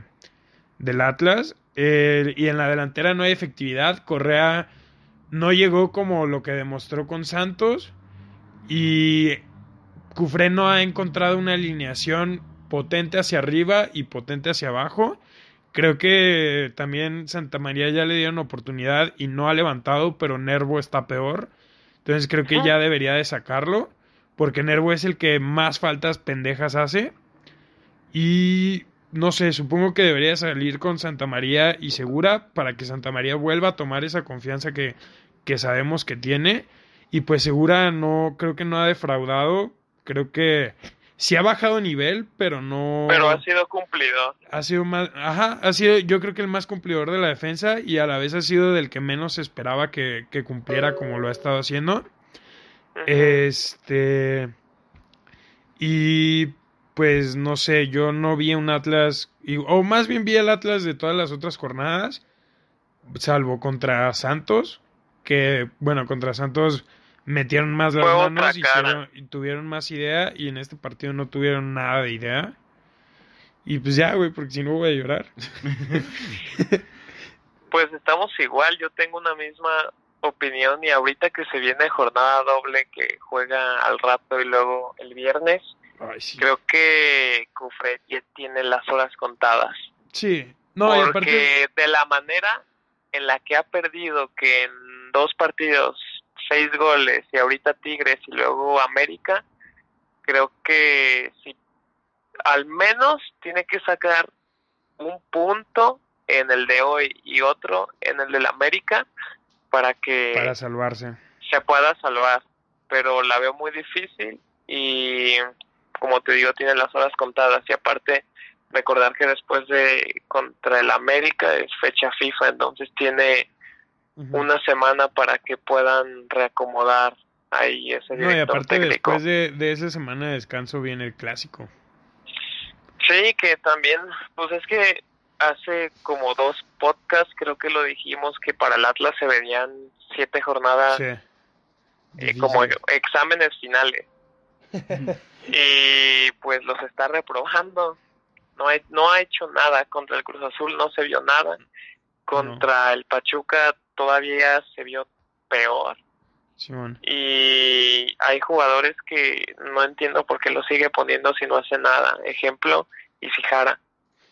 del Atlas. Y en la delantera no hay efectividad. Correa no llegó como lo que demostró con Santos. Y Cufré no ha encontrado una alineación potente hacia arriba y potente hacia abajo. Creo que también Santa María ya le dieron oportunidad y no ha levantado, pero Nervo está peor. Entonces creo que ya debería de sacarlo, porque Nervo es el que más faltas pendejas hace. Y no sé, supongo que debería salir con Santa María y Segura para que Santa María vuelva a tomar esa confianza que, que sabemos que tiene. Y pues Segura no, creo que no ha defraudado Creo que sí ha bajado nivel, pero no. Pero ha sido cumplidor. Ha sido más. Ajá, ha sido yo creo que el más cumplidor de la defensa y a la vez ha sido del que menos esperaba que, cumpliera como lo ha estado haciendo. Este. Y pues no sé, yo no vi un Atlas, o más bien vi el Atlas de todas las otras jornadas, salvo contra Santos, que bueno, contra Santos metieron más las manos y, tuvieron más idea y en este partido no tuvieron nada de idea. Y pues ya, güey, porque si no voy a llorar. (laughs) pues estamos igual, yo tengo una misma opinión y ahorita que se viene jornada doble que juega al rato y luego el viernes, creo que Cufre tiene las horas contadas. Sí, no, porque de la manera en la que ha perdido que en dos partidos seis goles y ahorita Tigres y luego América, creo que si al menos tiene que sacar un punto en el de hoy y otro en el del América para que para salvarse. se pueda salvar. Pero la veo muy difícil y como te digo tiene las horas contadas. Y aparte recordar que después de contra el América es fecha FIFA entonces tiene una semana para que puedan reacomodar ahí ese director no, y aparte después de, de esa semana de descanso viene el clásico. Sí, que también, pues es que hace como dos podcasts creo que lo dijimos que para el Atlas se venían siete jornadas eh, como exámenes finales. (laughs) y pues los está reprobando. No, no ha hecho nada contra el Cruz Azul, no se vio nada. Contra el Pachuca todavía se vio peor. Y hay jugadores que no entiendo por qué lo sigue poniendo si no hace nada. Ejemplo, Isijara.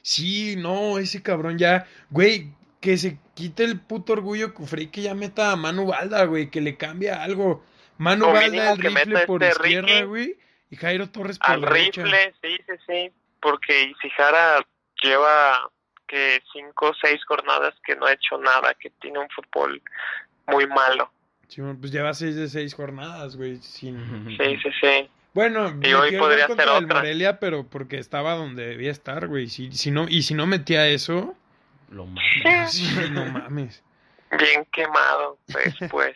Sí, no, ese cabrón ya, güey, que se quite el puto orgullo que ya meta a Manu Balda, güey, que le cambia algo. Manu Balda el rifle por este izquierda, güey, y Jairo Torres por Al rifle, sí, sí, sí, porque Isijara lleva que cinco o seis jornadas que no ha hecho nada, que tiene un fútbol muy malo. Sí, pues lleva seis de seis jornadas, güey. Sin... (laughs) Sí, sí, sí. Bueno, Y hoy el podría ser el otra. Morelia, pero porque estaba donde debía estar, güey. Si, si no, y si no metía eso, Lo mata. (laughs) sí, no mames. bien quemado después.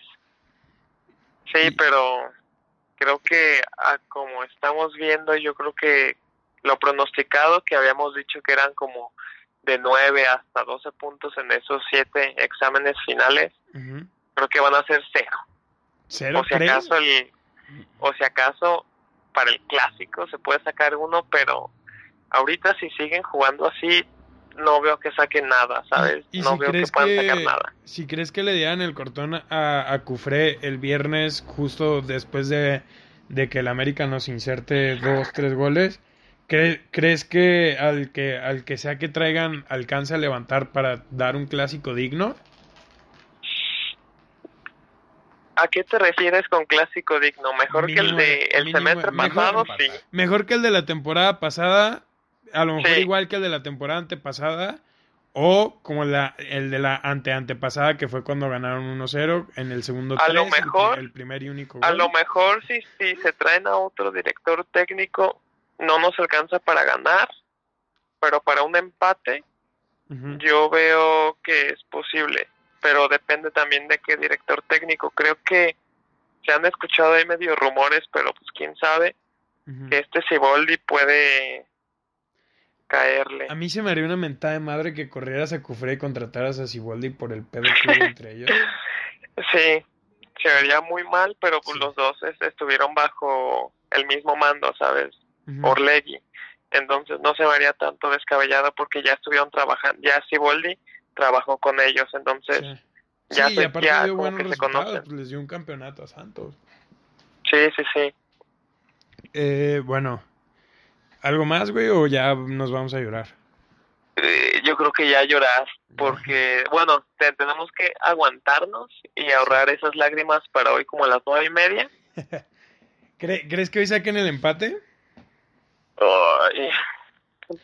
Sí, pero creo que a como estamos viendo, yo creo que lo pronosticado que habíamos dicho que eran como de 9 hasta 12 puntos en esos 7 exámenes finales, creo que van a ser cero. ¿Cero O si acaso el o si acaso para el clásico se puede sacar uno, pero ahorita si siguen jugando así no veo que saquen nada, ¿sabes? ¿Y no si veo que puedan sacar nada. si crees que le dieran el cortón a, a Cufré el viernes justo después de, de que el América nos inserte dos, tres goles, ¿cre- ¿crees que al que al que sea que traigan alcance a levantar para dar un clásico digno? ¿A qué te refieres con clásico digno? ¿Mejor que el de el mínimo- semestre mejor pasado? Sí. Mejor que el de la temporada pasada, a lo mejor Sí. igual que el de la temporada antepasada, o como la, el de la ante antepasada que fue cuando ganaron 1-0 en el segundo A lo tres, mejor- el, primer y único A lo mejor si, si se traen a otro director técnico no nos alcanza para ganar, pero para un empate yo veo que es posible, pero depende también de qué director técnico. Creo que se han escuchado ahí medio rumores, pero pues quién sabe Ujú. que este Siboldi puede caerle. A mí se me haría una mentada de madre que corrieras a Cufré y contrataras a Siboldi por el pedo que hubo entre ellos. (laughs) Sí, se vería muy mal, pero pues Sí. los dos es- estuvieron bajo el mismo mando, ¿sabes? Ujú. Orlegui. Entonces no se me haría tanto descabellado porque ya estuvieron trabajando, ya Siboldi trabajó con ellos, entonces Sí. ya Sí, se- y aparte ya dio buenos que resultados, pues les dio un campeonato a Santos. sí, sí, sí. Eh, bueno, ¿algo más, güey, o ya nos vamos a llorar? Eh, yo creo que ya llorar porque, bueno, te- tenemos que aguantarnos y ahorrar esas lágrimas para hoy como a las nueve y media. (laughs) ¿Cre- ¿Crees que hoy saquen el empate? Ay,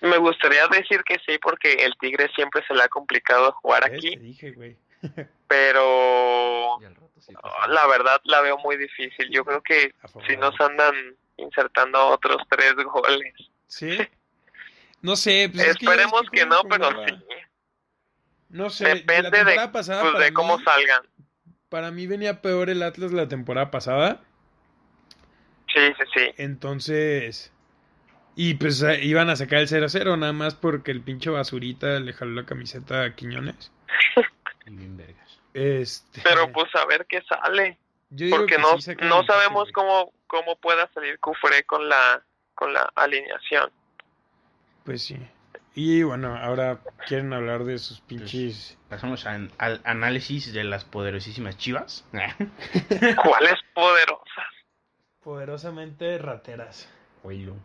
me gustaría decir que sí porque el Tigre siempre se le ha complicado jugar aquí, Te dije, güey. (laughs) pero sí. la verdad la veo muy difícil. Yo creo que si nos andan insertando otros tres goles. ¿Sí? (laughs) No sé. Pues es que Esperemos que no, pero sí. No sé. la Depende de, pasada pues, para de cómo mí- salgan. Para mí venía peor el Atlas la temporada pasada. Sí, sí, sí. Entonces. Y pues iban a sacar el 0-0, nada más porque el pinche basurita le jaló la camiseta a Quiñones. (laughs) Y bien vergas. Este. Pero pues a ver qué sale. Yo digo Porque que no, sí no sabemos cómo, cómo pueda salir Cufré con la, con la alineación. Pues sí. Y bueno, ahora quieren hablar de sus pinches. Pasamos al análisis de las poderosísimas chivas. (laughs) ¿Cuáles poderosas? Poderosamente rateras. Yo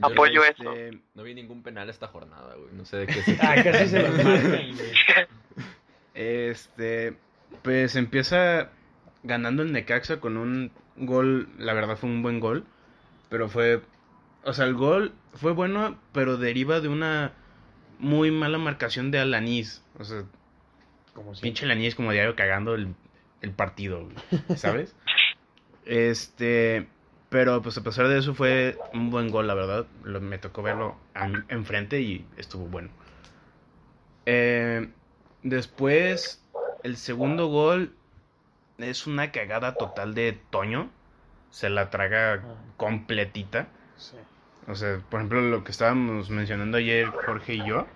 Apoyo no, eso. Este, no vi ningún penal esta jornada, güey. No sé de qué (laughs) se Ah, casi se los marcan. (laughs) Este, pues empieza ganando el Necaxa con un gol, la verdad fue un buen gol, pero fue, o sea, el gol fue bueno, pero deriva de una muy mala marcación de Alanis, o sea, Como si. pinche Alanis como diario cagando el, el partido, ¿sabes? (laughs) este, pero pues a pesar de eso fue un buen gol, la verdad, Lo- me tocó verlo en- enfrente y estuvo bueno. Eh, después, el segundo gol es una cagada total de Toño. Se la traga completita. Sí. O sea, por ejemplo, lo que estábamos mencionando ayer Jorge y yo,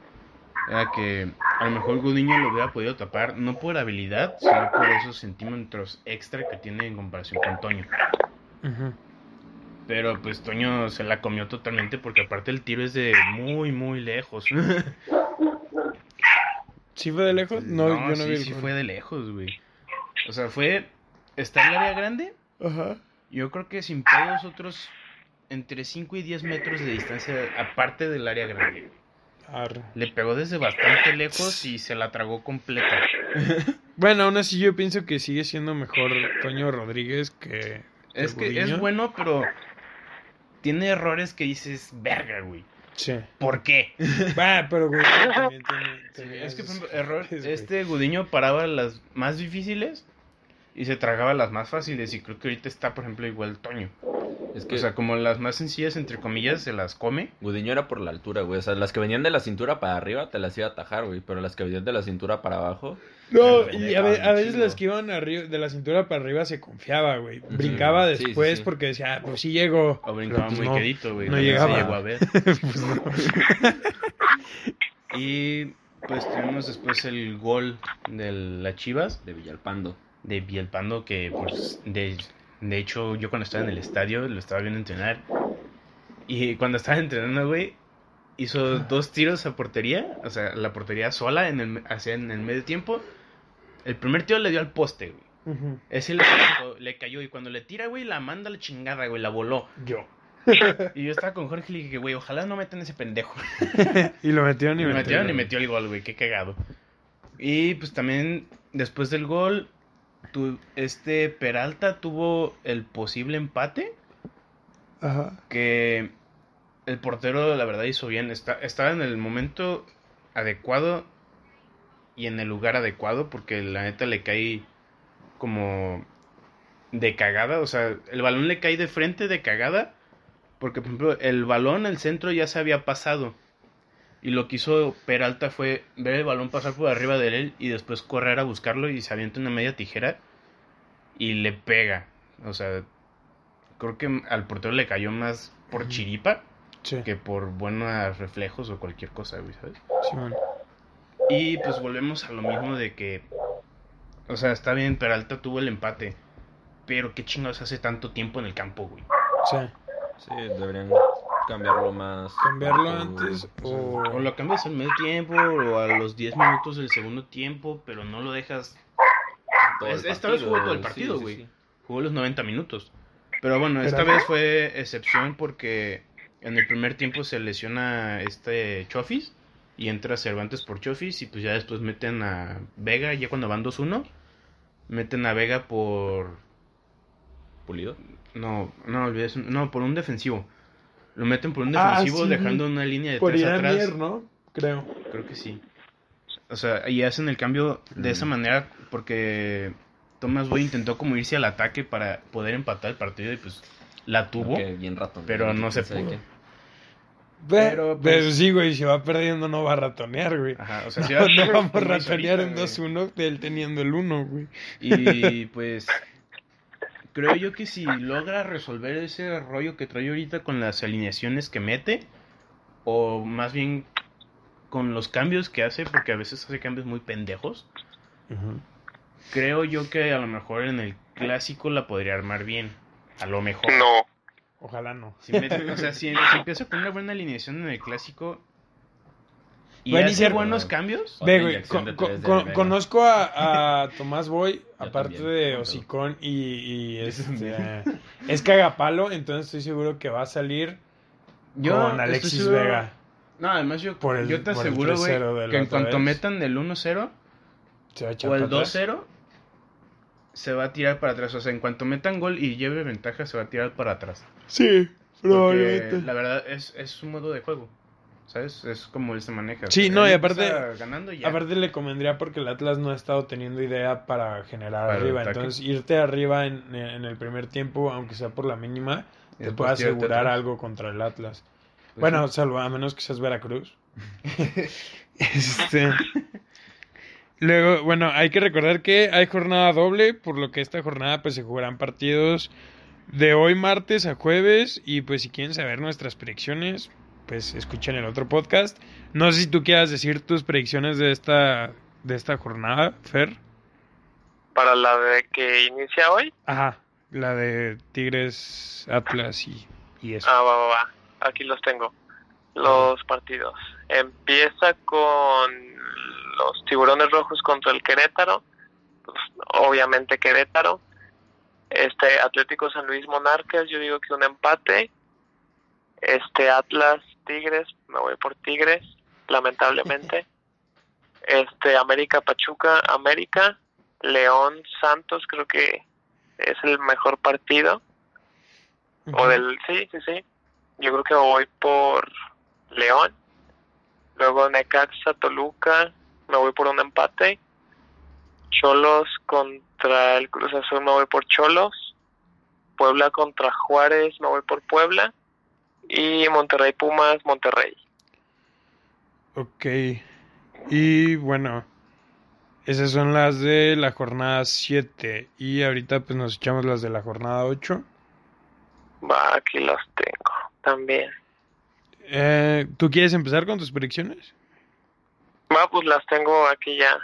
era que a lo mejor Gudiño lo hubiera podido tapar, no por habilidad, sino por esos centímetros extra que tiene en comparación con Toño. Ujú. Pero pues Toño se la comió totalmente porque aparte el tiro es de muy, muy lejos. ¿Sí fue de lejos? (laughs) No, yo no sí, vi el sí fue de lejos, güey. O sea, fue... Está el área grande. Ajá. Yo creo que sin pedos otros entre 5 y 10 metros de distancia aparte del área grande. Arre. Le pegó desde bastante lejos y se la tragó completa. (laughs) Bueno, aún así yo pienso que sigue siendo mejor Toño Rodríguez que. Es que Gudiño. es bueno, pero tiene errores que dices, verga, güey. Sí. ¿Por qué? Va, (laughs) pero güey, también tiene. tiene Es que, por ejemplo, error, este Gudiño paraba las más difíciles y se tragaba las más fáciles. Y creo que ahorita está, por ejemplo, igual Toño. Es que... O sea, como las más sencillas, entre comillas, se las come. Gudiño era por la altura, güey. O sea, las que venían de la cintura para arriba te las iba a atajar, güey. Pero las que venían de la cintura para abajo. No, y a, veces las que iban arriba, de la cintura para arriba se confiaba, güey. Brincaba después porque decía, ah, pues sí llego. O brincaba pues muy quedito, güey. No, llegaba. a ver. (laughs) pues no. (laughs) y pues tuvimos después el gol de las Chivas. De Villalpando. De Villalpando, que pues de, de hecho yo cuando estaba en el estadio lo estaba viendo entrenar. Y cuando estaba entrenando, güey, hizo dos tiros a portería, o sea, la portería sola en el, hacia, en el medio tiempo. El primer tiro le dio al poste, güey. Ese le, le, cayó y cuando le tira, güey, la manda a la chingada, güey, la voló. Yo. y yo estaba con Jorge y le dije, güey, ojalá no metan ese pendejo. (laughs) y lo metieron y, y metieron y metió el gol, güey, qué cagado. Y pues también después del gol, tu, este Peralta tuvo el posible empate. Ajá. Que el portero, la verdad, hizo bien. Está, estaba en el momento adecuado y en el lugar adecuado porque la neta le cae como de cagada. O sea, el balón le cae de frente de cagada porque, por ejemplo, el balón, el centro ya se había pasado. Y lo que hizo Peralta fue ver el balón pasar por arriba de él y después correr a buscarlo y se avienta una media tijera y le pega. O sea, creo que al portero le cayó más por chiripa que por buenos reflejos o cualquier cosa, güey, ¿sabes? Sí, Y pues volvemos a lo mismo de que, o sea, está bien, Peralta tuvo el empate, pero qué chingados hace tanto tiempo en el campo, güey. Sí. Sí, deberían cambiarlo más. Cambiarlo antes o... o... lo cambias al medio tiempo o a los 10 minutos del segundo tiempo, pero no lo dejas... esta vez jugó todo el partido, güey. Jugó los 90 minutos. Pero bueno, esta vez fue excepción porque en el primer tiempo se lesiona este Chofis y entra Cervantes por Chofis y pues ya después meten a Vega, ya cuando van 2-1, meten a Vega por... ¿Pulido? No, no olvides, no, por un defensivo. Lo meten por un ah, defensivo dejando una línea de por tres atrás. ¿no? Creo. Creo que sí. O sea, y hacen el cambio de esa manera porque Thomas Boy intentó como irse al ataque para poder empatar el partido y pues la tuvo. bien rato. Pero no se pudo. Pero, pues, sí, güey, si va perdiendo no va a ratonear, güey. Ajá, o sea, (laughs) si no, no vamos a ratonear en 2-1 él teniendo el 1, güey. Y pues (laughs) creo yo que si logra resolver ese rollo que trae ahorita con las alineaciones que mete, o más bien con los cambios que hace, porque a veces hace cambios muy pendejos, creo yo que a lo mejor en el clásico la podría armar bien. A lo mejor. No. Ojalá no. Si o sea, si, empieza con una buena alineación en el clásico y hace buenos cambios. Ve, conozco a, (laughs) Tomás Boy, aparte de Osicón y, este, es cagapalo, entonces estoy seguro que va a salir con Alexis Vega. No, además yo, yo te aseguro, güey, que en cuanto metan el 1-0 o el 2-0 se va a tirar para atrás. O sea, en cuanto metan gol y lleve ventaja, se va a tirar para atrás. Sí, probablemente. la verdad es, es un modo de juego. ¿Sabes? Es como él se maneja. Sí, no, y aparte, ganando aparte le convendría porque el Atlas no ha estado teniendo idea para generar arriba. Entonces, irte arriba en, en, el primer tiempo, aunque sea por la mínima, te puede asegurar algo contra el Atlas. Pues bueno, salvo a menos que seas Veracruz. (laughs) este. Luego, bueno, hay que recordar que hay jornada doble, por lo que esta jornada pues se jugarán partidos de hoy martes a jueves y pues si quieren saber nuestras predicciones, pues escuchen el otro podcast. No sé si tú quieras decir tus predicciones de esta de esta jornada, Fer. Para la de que inicia hoy. Ajá, la de Tigres, Atlas y, y eso. Ah, va, va, va. Aquí los tengo. Los partidos. Empieza con los tiburones rojos contra el Querétaro, pues, obviamente Querétaro. Este Atlético San Luis Monarcas, yo digo que un empate. Este Atlas Tigres, me voy por Tigres, lamentablemente. (laughs) Este América Pachuca, América. León Santos, creo que es el mejor partido. O del sí, sí, sí. Yo creo que voy por León. Luego Necaxa Toluca, me voy por un empate. Cholos contra el Cruz Azul me voy por Cholos. Puebla contra Juárez, me voy por Puebla. Y Monterrey Pumas, Monterrey. Ok. Y bueno, esas son las de la jornada 7. Y ahorita pues nos echamos las de la jornada 8. Va, aquí las tengo también. Eh, ¿Tú quieres empezar con tus predicciones? Va, pues las tengo aquí ya.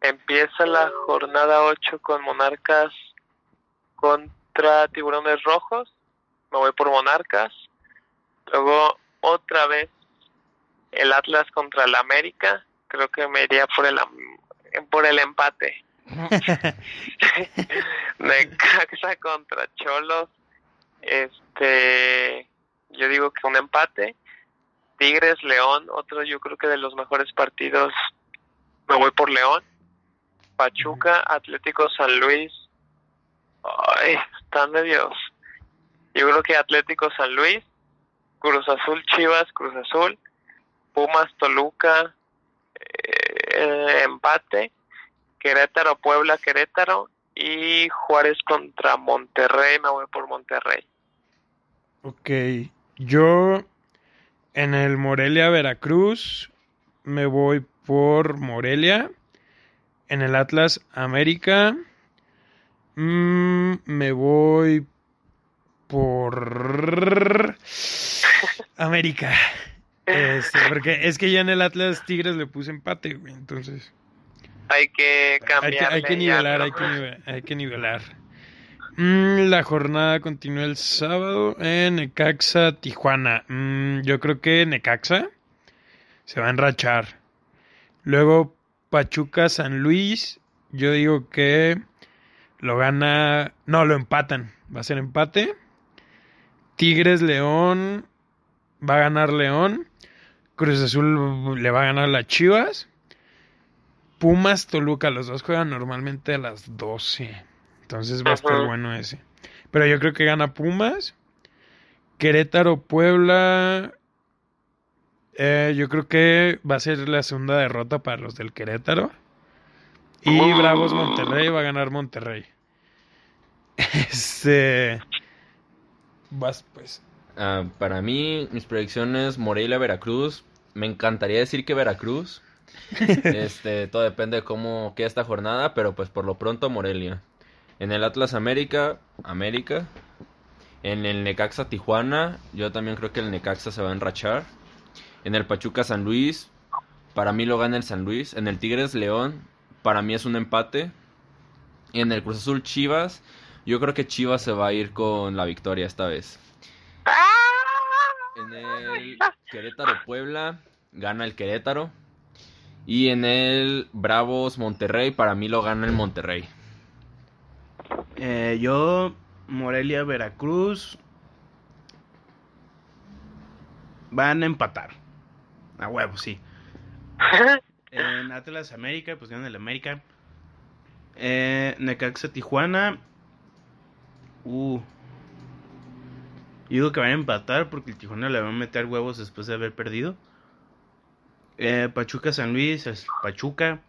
Empieza la jornada 8 con Monarcas contra Tiburones Rojos. Me voy por Monarcas. Luego otra vez el Atlas contra el América. Creo que me iría por el por el empate. (laughs) Necaxa contra Cholos. Este, yo digo que un empate. Tigres, León, otro yo creo que de los mejores partidos. Me voy por León. Pachuca, Atlético San Luis. Ay, están medios. Yo creo que Atlético San Luis, Cruz Azul Chivas, Cruz Azul, Pumas Toluca, eh, empate, Querétaro Puebla Querétaro y Juárez contra Monterrey, me voy por Monterrey. Ok, yo en el Morelia Veracruz me voy por Morelia. En el Atlas América mm, me voy por América. Este, porque es que ya en el Atlas Tigres le puse empate, güey, entonces. Hay que cambiar. Hay que, nivelar, hay, que nivelar, mm, la jornada continúa el sábado en Necaxa, Tijuana. Mm, yo creo que Necaxa se va a enrachar. Luego Pachuca, San Luis. Yo digo que lo gana. No, lo empatan. Va a ser empate. Tigres León va a ganar León. Cruz Azul le va a ganar las Chivas. Pumas Toluca, los dos juegan normalmente a las 12. Entonces va a estar bueno ese. Pero yo creo que gana Pumas. Querétaro Puebla. Eh, yo creo que va a ser la segunda derrota para los del Querétaro. Y oh. Bravos Monterrey va a ganar Monterrey. (laughs) Este. Vas, pues. Ah, para mí, mis predicciones, Morelia, Veracruz. Me encantaría decir que Veracruz. (laughs) este, todo depende de cómo queda esta jornada, pero pues por lo pronto Morelia. En el Atlas América, América. En el Necaxa Tijuana, yo también creo que el Necaxa se va a enrachar. En el Pachuca San Luis, para mí lo gana el San Luis. En el Tigres León, para mí es un empate. Y en el Cruz Azul Chivas, yo creo que Chivas se va a ir con la victoria esta vez. En el Querétaro Puebla gana el Querétaro. Y en el Bravos Monterrey, para mí lo gana el Monterrey. Eh, yo, Morelia Veracruz. Van a empatar. A huevo, sí. (laughs) en Atlas América, pues gana el América. Eh, Necaxa Tijuana. Uh. Digo que van a empatar porque el Tijuana le va a meter huevos después de haber perdido. Eh, Pachuca San Luis, Pachuca.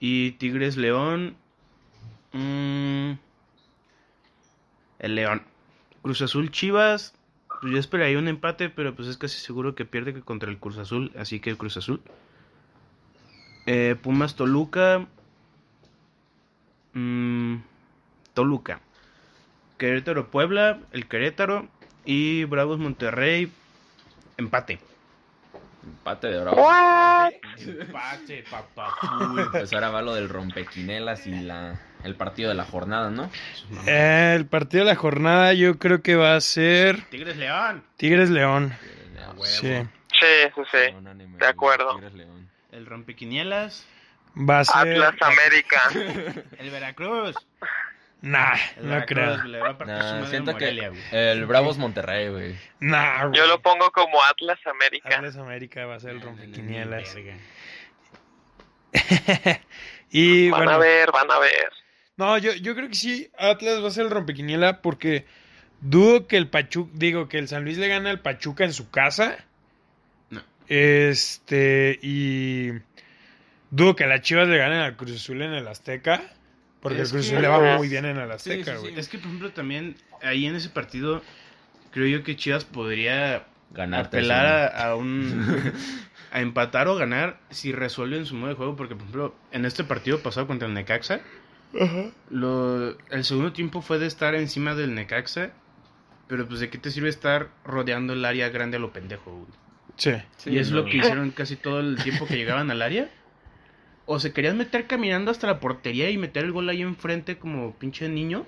Y Tigres León. Mm, el León. Cruz Azul Chivas. Pues yo esperaría un empate, pero pues es casi seguro que pierde que contra el Cruz Azul. Así que el Cruz Azul. Eh, Pumas Toluca. Mm, Toluca. Querétaro Puebla, el Querétaro y Bravos Monterrey, empate. Empate de Bravos. Empate, papá. Pues ahora va lo del rompequinelas y la, el partido de la jornada, ¿no? Eh, el partido de la jornada yo creo que va a ser... Tigres León. Tigres León. Sí. Sí, sí, sí. De acuerdo. El rompequinielas. Va a ser... Atlas América. el Veracruz. Nah, no creo. siento que el Bravos Monterrey, güey. Nah, güey. Yo lo pongo como Atlas América. Atlas América va a ser el rompequinielas. (laughs) y van a ver, van a ver. No, yo, yo creo que sí, Atlas va a ser el rompequiniela porque dudo que el Pachuca, digo que el San Luis le gane al Pachuca en su casa. No. Este, y dudo que la Chivas le gane al Cruz Azul en el Azteca. Porque Es el Cruz que- Azul le va muy bien en el Azteca, sí, güey. sí. Es que, por ejemplo, también ahí en ese partido, creo yo que Chivas podría Ganar apelar a, a un... (laughs) a empatar o ganar si resuelven su modo de juego. Porque, por ejemplo, en este partido pasado contra el Necaxa, lo, el segundo tiempo fue de estar encima del Necaxa. Pero, pues, ¿de qué te sirve estar rodeando el área grande a lo pendejo, güey? Sí. Sí, y es no. lo que hicieron casi todo el tiempo que llegaban al área. O se querían meter caminando hasta la portería y meter el gol ahí enfrente como pinche niño.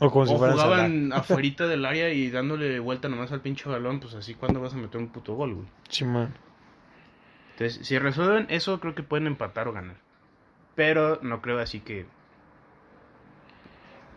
O como si o jugaban (laughs) afuerita del área y dándole vuelta nomás al pinche balón. Pues así, ¿cuándo vas a meter un puto gol, güey? Simón. Entonces, si resuelven eso, creo que pueden empatar o ganar. Pero no creo así que.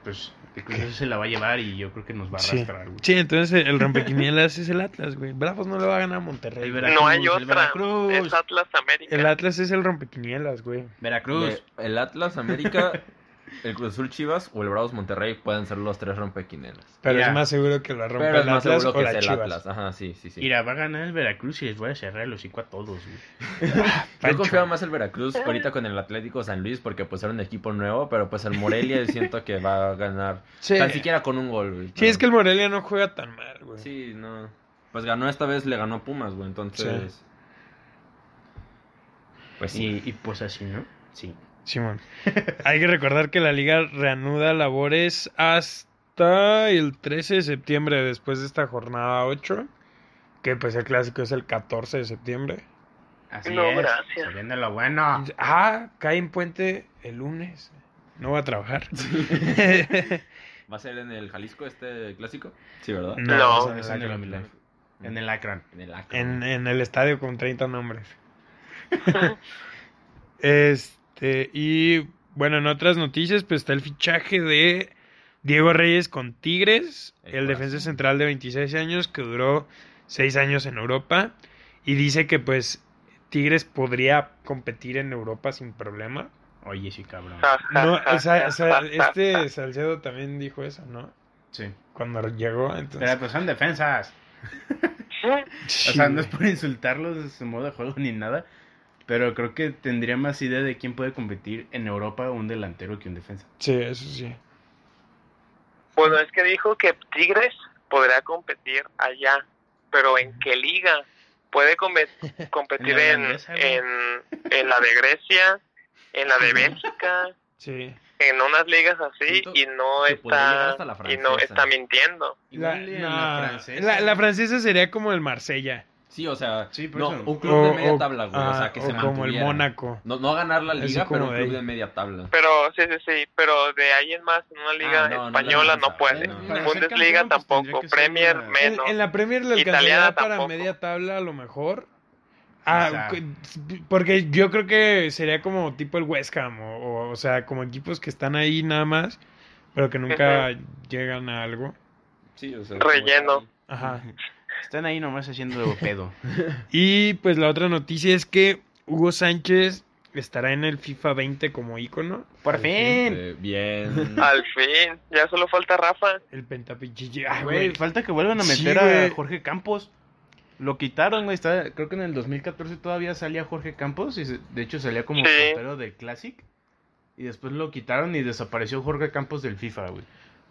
Pues el Cruz Azul se la va a llevar y yo creo que nos va a arrastrar, güey. Sí, entonces el rompequinielas es el Atlas, güey. Bravos no le va a ganar a Monterrey. Veracruz, no hay el otra. Veracruz. Es Atlas América. El Atlas es el rompequinielas, güey. Veracruz. De- el Atlas América, (laughs) el Cruz Azul Chivas o el Bravos Monterrey pueden ser los tres rompequinelas. Pero es más seguro que la rompe Pero es el más Atlas seguro o que la es el Chivas. Atlas. Ajá, sí, sí, sí. Mira, va a ganar el Veracruz y les voy a cerrar el hocico a todos, güey. (laughs) Yo confiaba más el Veracruz ahorita con el Atlético San Luis porque pues era un equipo nuevo, pero pues el Morelia siento que va a ganar Sí. tan siquiera con un gol, güey. Sí, es que el Morelia no juega tan mal, güey. Sí, no. Pues ganó esta vez, le ganó a Pumas, güey, entonces... Pues sí. Y, y pues así, ¿no? Sí. Simón. Hay que recordar que la liga reanuda labores hasta el 13 de septiembre, después de esta jornada 8. Que pues el clásico es el 14 de septiembre. Así No, es. gracias. Se viene lo bueno. Ah, cae en puente el lunes. No va a trabajar. (laughs) ¿Va a ser en el Jalisco este clásico? Sí, ¿verdad? No. es Es en el Milán. En el Akron. En el Akron. en, en el estadio con 30 nombres. (laughs) este, y bueno, en otras noticias, pues está el fichaje de Diego Reyes con Tigres, El defensa central de 26 años que duró 6 años en Europa y dice que pues Tigres podría competir en Europa sin problema. Oye, sí, cabrón. No, este. Salcedo también dijo eso, ¿no? Sí. Cuando llegó, entonces... Pero pues son defensas. (laughs) O sea, no es por insultarlos de su modo de juego ni nada. Pero creo que tendría más idea de quién puede competir en Europa un delantero que un defensa. Sí, eso sí. Bueno, es que dijo que Tigres podrá competir allá, pero ¿en qué liga? Puede (laughs) competir En la en, en, en la de Grecia, en la de Bélgica, Sí. en unas ligas así y no está y no francesa. está mintiendo. La, no, francesa. la- la francesa sería como el Marsella. Sí, o sea, Sí, no, eso. un club de media tabla, güey. o ah, sea, que o se como el. Mónaco. No, no ganar la liga, como pero un club de media tabla. Pero sí, sí, sí, pero de ahí en más en una liga Ah, no, no española no, puede. Bundesliga campeón, pues, tampoco, Premier una- menos. en la Premier le alcanzaría para tampoco. media tabla a lo mejor. Ah, O sea. cu- porque yo creo que sería como tipo el West Ham, o, o, o sea, como equipos que están ahí nada más, pero que nunca llegan a algo. Sí, o sea, Relleno. Ajá. Están ahí nomás haciendo pedo. (laughs) Y pues la otra noticia es que Hugo Sánchez estará en el FIFA 20 como ícono. Por Al fin. Eh, bien. (laughs) Al fin, ya solo falta Rafa. El pentapichichi. Ay, Güey, falta que vuelvan a meter a Jorge Campos. Lo quitaron, güey. Está, creo que en el 2014 todavía salía Jorge Campos. Y se- de hecho salía como Sí. portero del Classic. Y después lo quitaron y desapareció Jorge Campos del FIFA, güey.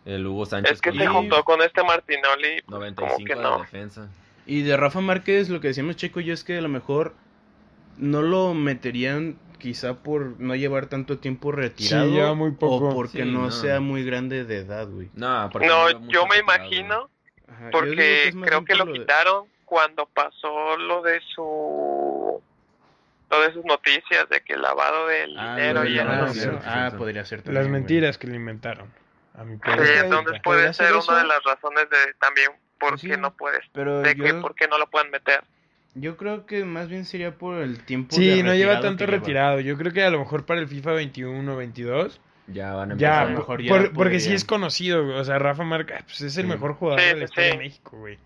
El Hugo Sánchez Es que se Y- juntó con este Martinoli, como 95 que de no. defensa. Y de Rafa Márquez, lo que decíamos Checo yo es que a lo mejor no lo meterían quizá por no llevar tanto tiempo retirado. lleva muy poco. O porque Sí, no, no. sea muy grande de edad, güey. No, yo me retirado. imagino, Ajá, porque creo que lo de- quitaron cuando pasó lo de su lo de sus noticias de que el lavado del Ah, dinero y no, Ah, podría ser también, Las güey. mentiras que le inventaron. A mi Sí, entonces puede ¿Podría ser ser una eso? de las razones de también por Sí, qué no puedes, Pero de que yo, por qué no lo pueden meter. yo creo que más bien sería por el tiempo Sí, de no lleva tanto que lleva. retirado. Yo creo que a lo mejor para el FIFA 21 22 Ya van a ya, empezar. a lo mejor ya por- porque sí es conocido, güey. o sea, Rafa Márquez pues es el Sí. mejor jugador Sí, de la historia sí. de México, güey.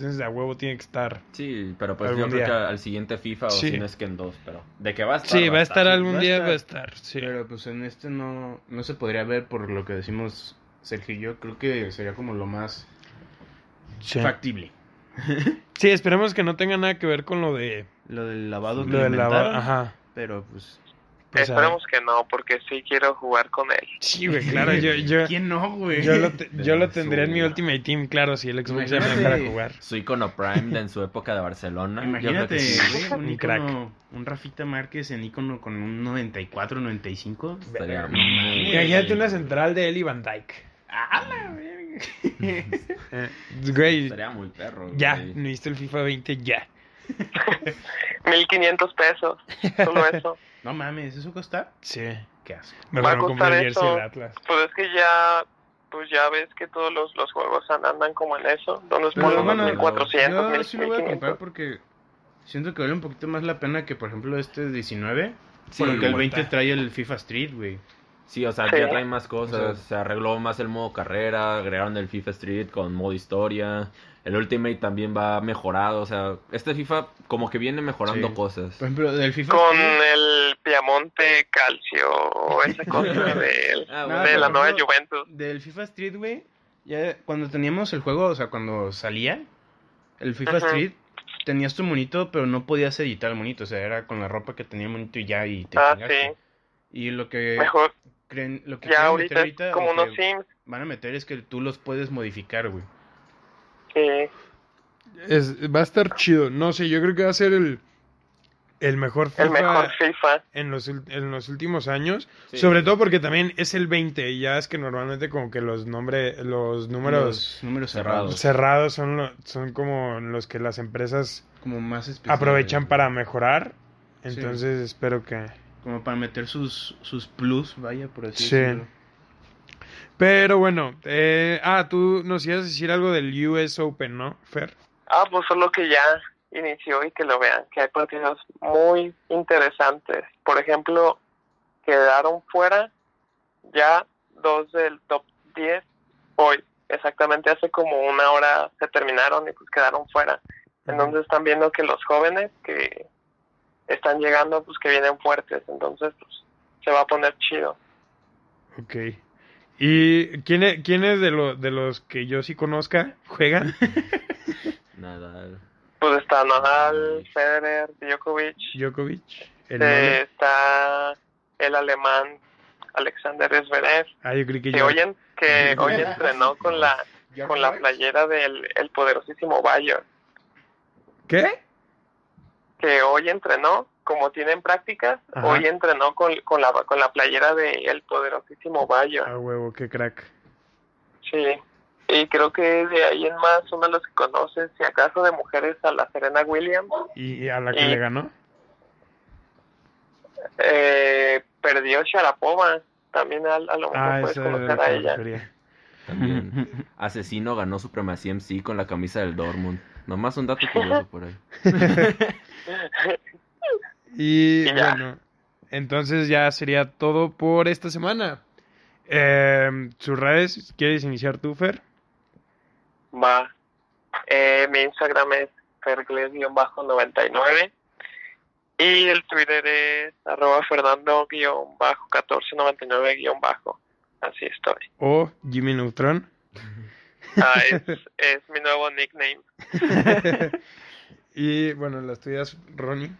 Entonces, a huevo tiene que estar. Sí, pero pues Algún yo creo día. que al siguiente FIFA o Sí. si no es que en dos, pero de que va a estar. Sí, va a estar algún va día, estar. va a estar. Sí. Pero pues en este no, no se podría ver por lo que decimos Sergio y yo. Creo que sería como lo más Sí. factible. (laughs) Sí, esperemos que no tenga nada que ver con lo de Lo del lavado lo del lava- inventaron, Ajá. Pero pues Pues, Esperemos que no, porque sí quiero jugar con él. Sí, güey, claro, yo, yo, ¿Quién no, güey? yo lo, te- yo lo tendría en mi Ultimate Team, claro, si el Xbox ya me Imagínate. dejara jugar. Su icono Prime de en su época de Barcelona. Yo creo Imagínate, que sí. güey, (laughs) un Un crack. icono, un Rafita Márquez en icono con un 94, 95. Estaría Imagínate una central de y Van Dyke. ¡Ah, la! (laughs) Eh, güey, Estaría muy perro. ya, güey. necesito el FIFA 20 ya. (laughs) 1500 pesos, solo eso. No mames, ¿eso cuesta? Sí. Qué asco. Mejor Va a costar el jersey eso. del Atlas. Pues es que ya, pues ya ves que todos los, los juegos andan como en eso, donde Pero ponen bueno, 1400, Yo sí lo voy a comprar 1500. porque siento que vale un poquito más la pena que, por ejemplo, este 19. Sí, porque el güey. 20 trae el FIFA Street, güey. Sí, o sea, Sí. ya traen más cosas. O sea- se arregló más el modo carrera, agregaron el FIFA Street con modo historia. El Ultimate también va mejorado. O sea, este FIFA como que viene mejorando Sí. cosas. Por ejemplo, del FIFA Con el Piamonte Calcio, o esa (laughs) cosa de, Ah, de la nueva ejemplo, Juventus. Del FIFA Street, güey. Ya cuando teníamos el juego, o sea, cuando salía el FIFA. Street, tenías tu monito, pero no podías editar el monito. O sea, era con la ropa que tenía el monito y ya, y te Ah, chingaste. sí. Y lo que Mejor, creen, lo que ya ahorita, meter es ahorita, como o que unos Sims. van a meter es que tú los puedes modificar, güey. Sí. Es, va a estar chido. No sé, yo creo que va a ser el, el mejor FIFA El mejor FIFA. en, los, en los últimos años. Sí. Sobre todo porque también es el 20 y ya es que normalmente como que los, nombre, los números Los números cerrados. cerrados. son, lo- son como los que las empresas Como más aprovechan para mejorar. Sí. Entonces espero que... Como para meter sus, sus plus, vaya, por así Sí. decirlo. Pero bueno, eh, ah, tú nos ibas a decir algo del US Open, ¿no, Fer? Ah, pues solo que ya inició y que lo vean, que hay partidos muy interesantes. Por ejemplo, quedaron fuera ya dos del top 10 hoy. Exactamente hace como una hora se terminaron y pues quedaron fuera. Entonces están viendo que los jóvenes que están llegando, pues que vienen fuertes. Entonces, pues se va a poner chido. Ok. ¿Y quién es, quién es de, lo- de los que yo sí conozca juegan? (laughs) Nada. Pues está Nadal, Federer, Djokovic. Djokovic, el Eh, está el alemán Alexander Zverev. Ah, yo creí que que yo. hoy, en- que (laughs) hoy entrenó con la con la playera del el poderosísimo Bayer ¿Qué? que hoy entrenó como tienen prácticas Ajá. hoy entrenó con, con la con la playera de el poderosísimo Bayer Ah, huevo, qué crack. sí y creo que de ahí en más uno de los que conoces si acaso de mujeres a la Serena Williams ¿Y a la que Y- le ganó? eh, perdió Sharapova también a, a lo mejor Ah, puedes conocer a ella refería. También. (laughs) Asesino ganó supremacía MC con la camisa del Dortmund. Nomás un dato (laughs) curioso por ahí. (laughs) Y bueno, entonces ya sería todo por esta semana. Eh, sus redes, ¿quieres iniciar tú, Fer? Va. Eh, mi Instagram es fergles-99 y el Twitter es arroba fernando-1499- Así estoy. O Jimmy Neutron. Ah, (laughs) es, es mi nuevo nickname. (laughs) y bueno, las tuyas, Ronnie.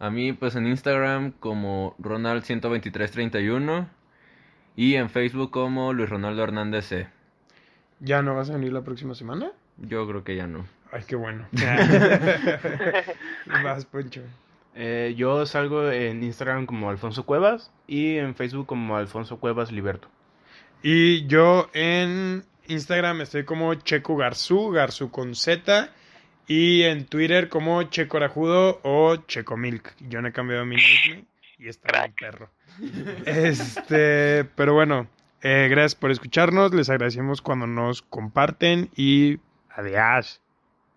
A mí, pues en Instagram como Ronald12331 y en Facebook como Luis Ronaldo Hernández C. ¿Ya no vas a venir la próxima semana? Yo creo que ya no. Ay, qué bueno. (laughs) (laughs) Vas, Poncho. Eh, yo salgo en Instagram como Alfonso Cuevas y en Facebook como Alfonso Cuevas Liberto. Y yo en Instagram estoy como Checo Garzú, Garzú con Z. Y en Twitter como Checo Arajudo o Checo Milk. Yo no he cambiado mi nickname y está bien perro. Este, pero bueno, eh, gracias por escucharnos. Les agradecemos cuando nos comparten y adiós.